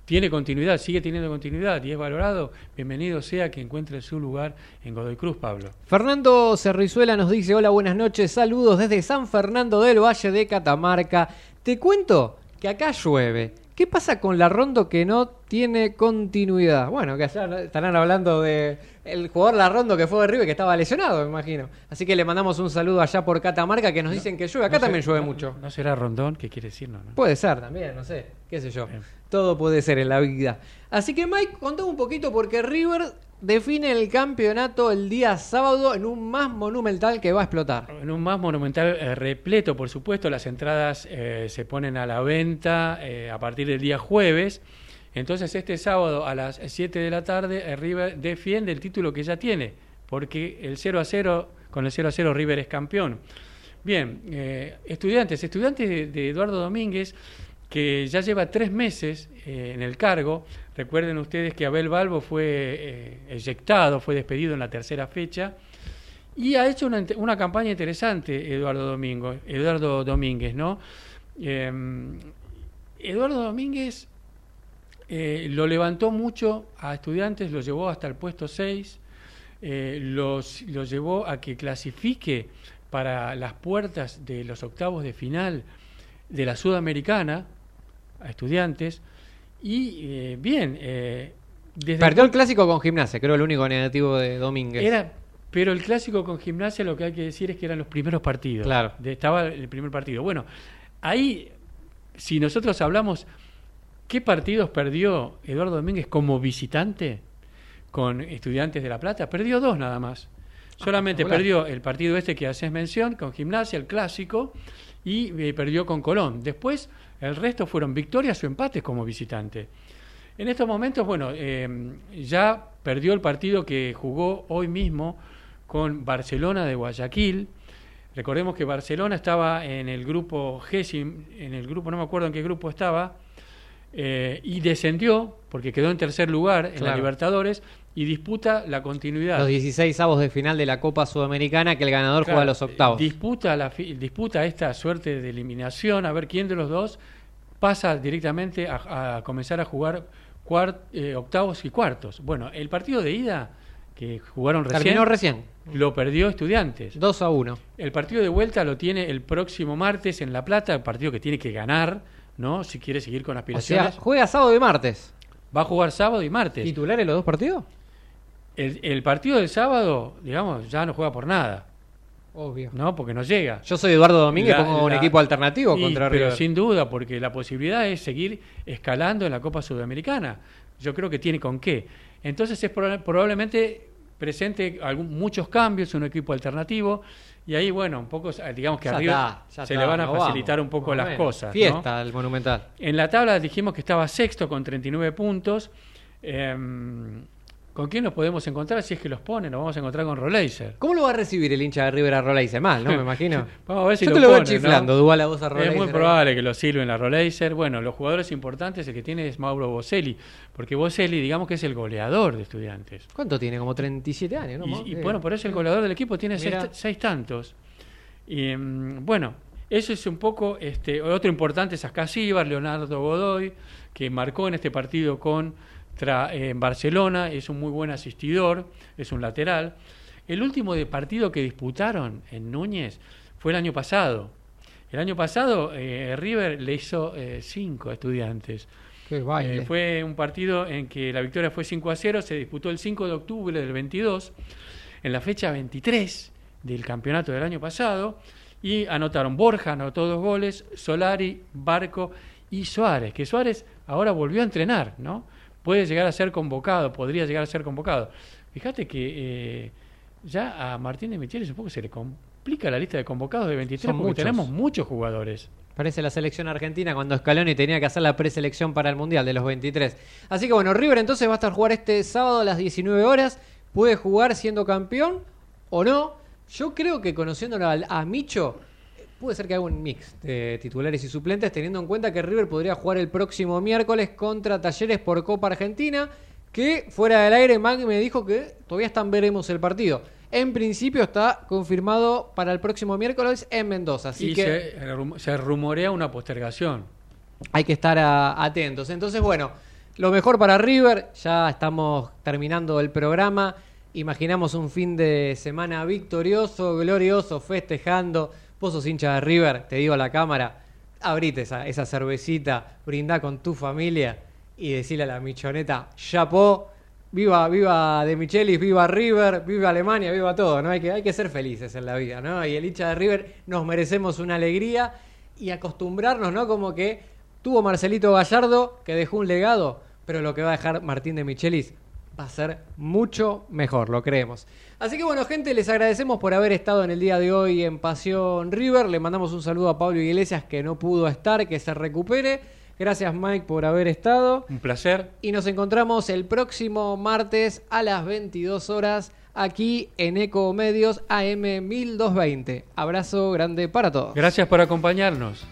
tiene continuidad, sigue teniendo continuidad y es valorado, bienvenido sea que encuentre su lugar en Godoy Cruz, Pablo. Fernando Cerrizuela nos dice, hola, buenas noches, saludos desde San Fernando del Valle de Catamarca. Te cuento que acá llueve. ¿Qué pasa con la Rondo que no tiene continuidad? Bueno, que allá estarán hablando de el jugador La Rondo que fue de River que estaba lesionado, me imagino. Así que le mandamos un saludo allá por Catamarca que nos dicen que llueve. Acá No también llueve no- mucho. ¿No será Rondón? ¿Qué quiere decir? No, no. Puede ser también, no sé, qué sé yo. Todo puede ser en la vida. Así que Mike, contame un poquito porque River define el campeonato el día sábado en un más monumental que va a explotar. En un más monumental eh, repleto, por supuesto, las entradas eh, se ponen a la venta eh, a partir del día jueves. Entonces este sábado a las 7 de la tarde River defiende el título que ya tiene, porque el 0 a 0, con el 0 a 0 River es campeón. Bien, estudiantes, estudiantes de Eduardo Domínguez, que ya lleva tres meses eh, en el cargo. Recuerden ustedes que Abel Balbo fue eh, eyectado, fue despedido en la tercera fecha. Y ha hecho una, una campaña interesante Eduardo Domingo, Eduardo Domínguez, ¿no? Eh, Eduardo Domínguez eh, lo levantó mucho a estudiantes, lo llevó hasta el puesto 6, eh, lo llevó a que clasifique para las puertas de los octavos de final de la Sudamericana a estudiantes. Y eh, bien, eh, desde Perdió el clásico con gimnasia, creo el único negativo de Domínguez. era, pero el clásico con gimnasia lo que hay que decir es que eran los primeros partidos. Claro. De- estaba el primer partido. Bueno, ahí, si nosotros hablamos, ¿qué partidos perdió Eduardo Domínguez como visitante con Estudiantes de La Plata? Perdió dos nada más. Solamente espectacular. perdió el partido este que haces mención con gimnasia, el clásico, y eh, perdió con Colón. Después, el resto fueron victorias o empates como visitante. En estos momentos, bueno, eh, ya perdió el partido que jugó hoy mismo con Barcelona de Guayaquil. Recordemos que Barcelona estaba en el grupo G, en el grupo, no me acuerdo en qué grupo estaba, eh, y descendió, porque quedó en tercer lugar en la Claro. Libertadores, y disputa la continuidad. Los 16 avos de final de la Copa Sudamericana que el ganador Claro, juega a los octavos. Disputa, la, disputa esta suerte de eliminación, a ver quién de los dos pasa directamente a, a comenzar a jugar cuart- eh, octavos y cuartos. Bueno, el partido de ida que jugaron recién, Terminó recién. lo perdió Estudiantes. 2 a 1. El partido de vuelta lo tiene el próximo martes en La Plata, el partido que tiene que ganar, ¿no? Si quiere seguir con O aspiraciones. sea, juega sábado y martes. Va a jugar sábado y martes. ¿Titulares los dos partidos? El, el partido del sábado, digamos, ya no juega por nada. Obvio. No, porque no llega. Yo soy Eduardo Domínguez, La- pongo un equipo alternativo contra pero River. sin duda, porque la posibilidad es seguir escalando en la Copa Sudamericana. Yo creo que tiene con qué. Entonces es proba- probablemente presente algún, muchos cambios, un equipo alternativo, y ahí, bueno, un poco, digamos que Ya arriba está, ya se está, le van a facilitar vamos, un poco las menos. cosas. ¿no? Fiesta el Monumental. En la tabla dijimos que estaba sexto con 39 puntos. Em, ¿Con quién nos podemos encontrar? Si es que los ponen, nos vamos a encontrar con Roleiser. ¿Cómo lo va a recibir el hincha de River a Rolaiser? Mal, ¿no? Me imagino. Vamos a ver si Yo lo te lo veo pone, ¿no? chiflando, Dual a vos a Es muy probable que lo sirven a Roleiser. Bueno, los jugadores importantes, el que tiene es Mauro Boselli, porque Boselli, digamos que es el goleador de estudiantes. ¿Cuánto tiene? Como 37 años, ¿no? Y, y Eh, bueno, por eso el goleador del equipo tiene seis, tantos. Y mm, bueno, eso es un poco, este, otro importante es Ascasíbar, Leonardo Godoy, que marcó en este partido con en Barcelona, es un muy buen asistidor, es un lateral. El último de partido que disputaron en Núñez fue el año pasado. El año pasado eh, River le hizo eh, cinco a estudiantes. Qué. Eh, fue un partido en que la victoria fue 5 a 0, se disputó el 5 de octubre del 22, en la fecha 23 del campeonato del año pasado, y anotaron Borja, anotó dos goles, Solari, Barco y Suárez, que Suárez ahora volvió a entrenar, ¿no? Puede llegar a ser convocado, podría llegar a ser convocado. Fíjate que eh, ya a Martín de Michelis un poco se le complica la lista de convocados de 23 Son porque muchos. tenemos muchos jugadores. Parece la selección argentina cuando Scaloni tenía que hacer la preselección para el Mundial de los 23. Así que bueno, River entonces va a estar jugar este sábado a las 19 horas. Puede jugar siendo campeón o no. Yo creo que conociéndolo a, Micho, puede ser que haga un mix de titulares y suplentes, teniendo en cuenta que River podría jugar el próximo miércoles contra Talleres por Copa Argentina, que fuera del aire Mag me dijo que todavía están veremos el partido. En principio está confirmado para el próximo miércoles en Mendoza. Así y que se, eh, se rumorea una postergación. hay que estar a- atentos. Entonces, bueno, Lo mejor para River, ya estamos terminando el programa. Imaginamos un fin de semana victorioso, glorioso, festejando. Vos sos hincha de River, te digo a la cámara, abrite esa, cervecita, brindá con tu familia y decirle a la michoneta, chapó, viva, viva De Michelis, viva River, viva Alemania, viva todo, ¿no? Hay que, hay que ser felices en la vida, ¿no? Y el hincha de River nos merecemos una alegría y acostumbrarnos, ¿no? Como que tuvo Marcelito Gallardo, que dejó un legado, pero lo que va a dejar Martín de Michelis va a ser mucho mejor, lo creemos. Así que bueno, gente, les agradecemos por haber estado en el día de hoy en Pasión River. Le mandamos un saludo a Pablo Iglesias que no pudo estar, que se recupere. Gracias Mike por haber estado. Un placer. Y nos encontramos el próximo martes a las 22 horas aquí en Eco Medios AM 1220. Abrazo grande para todos. Gracias por acompañarnos.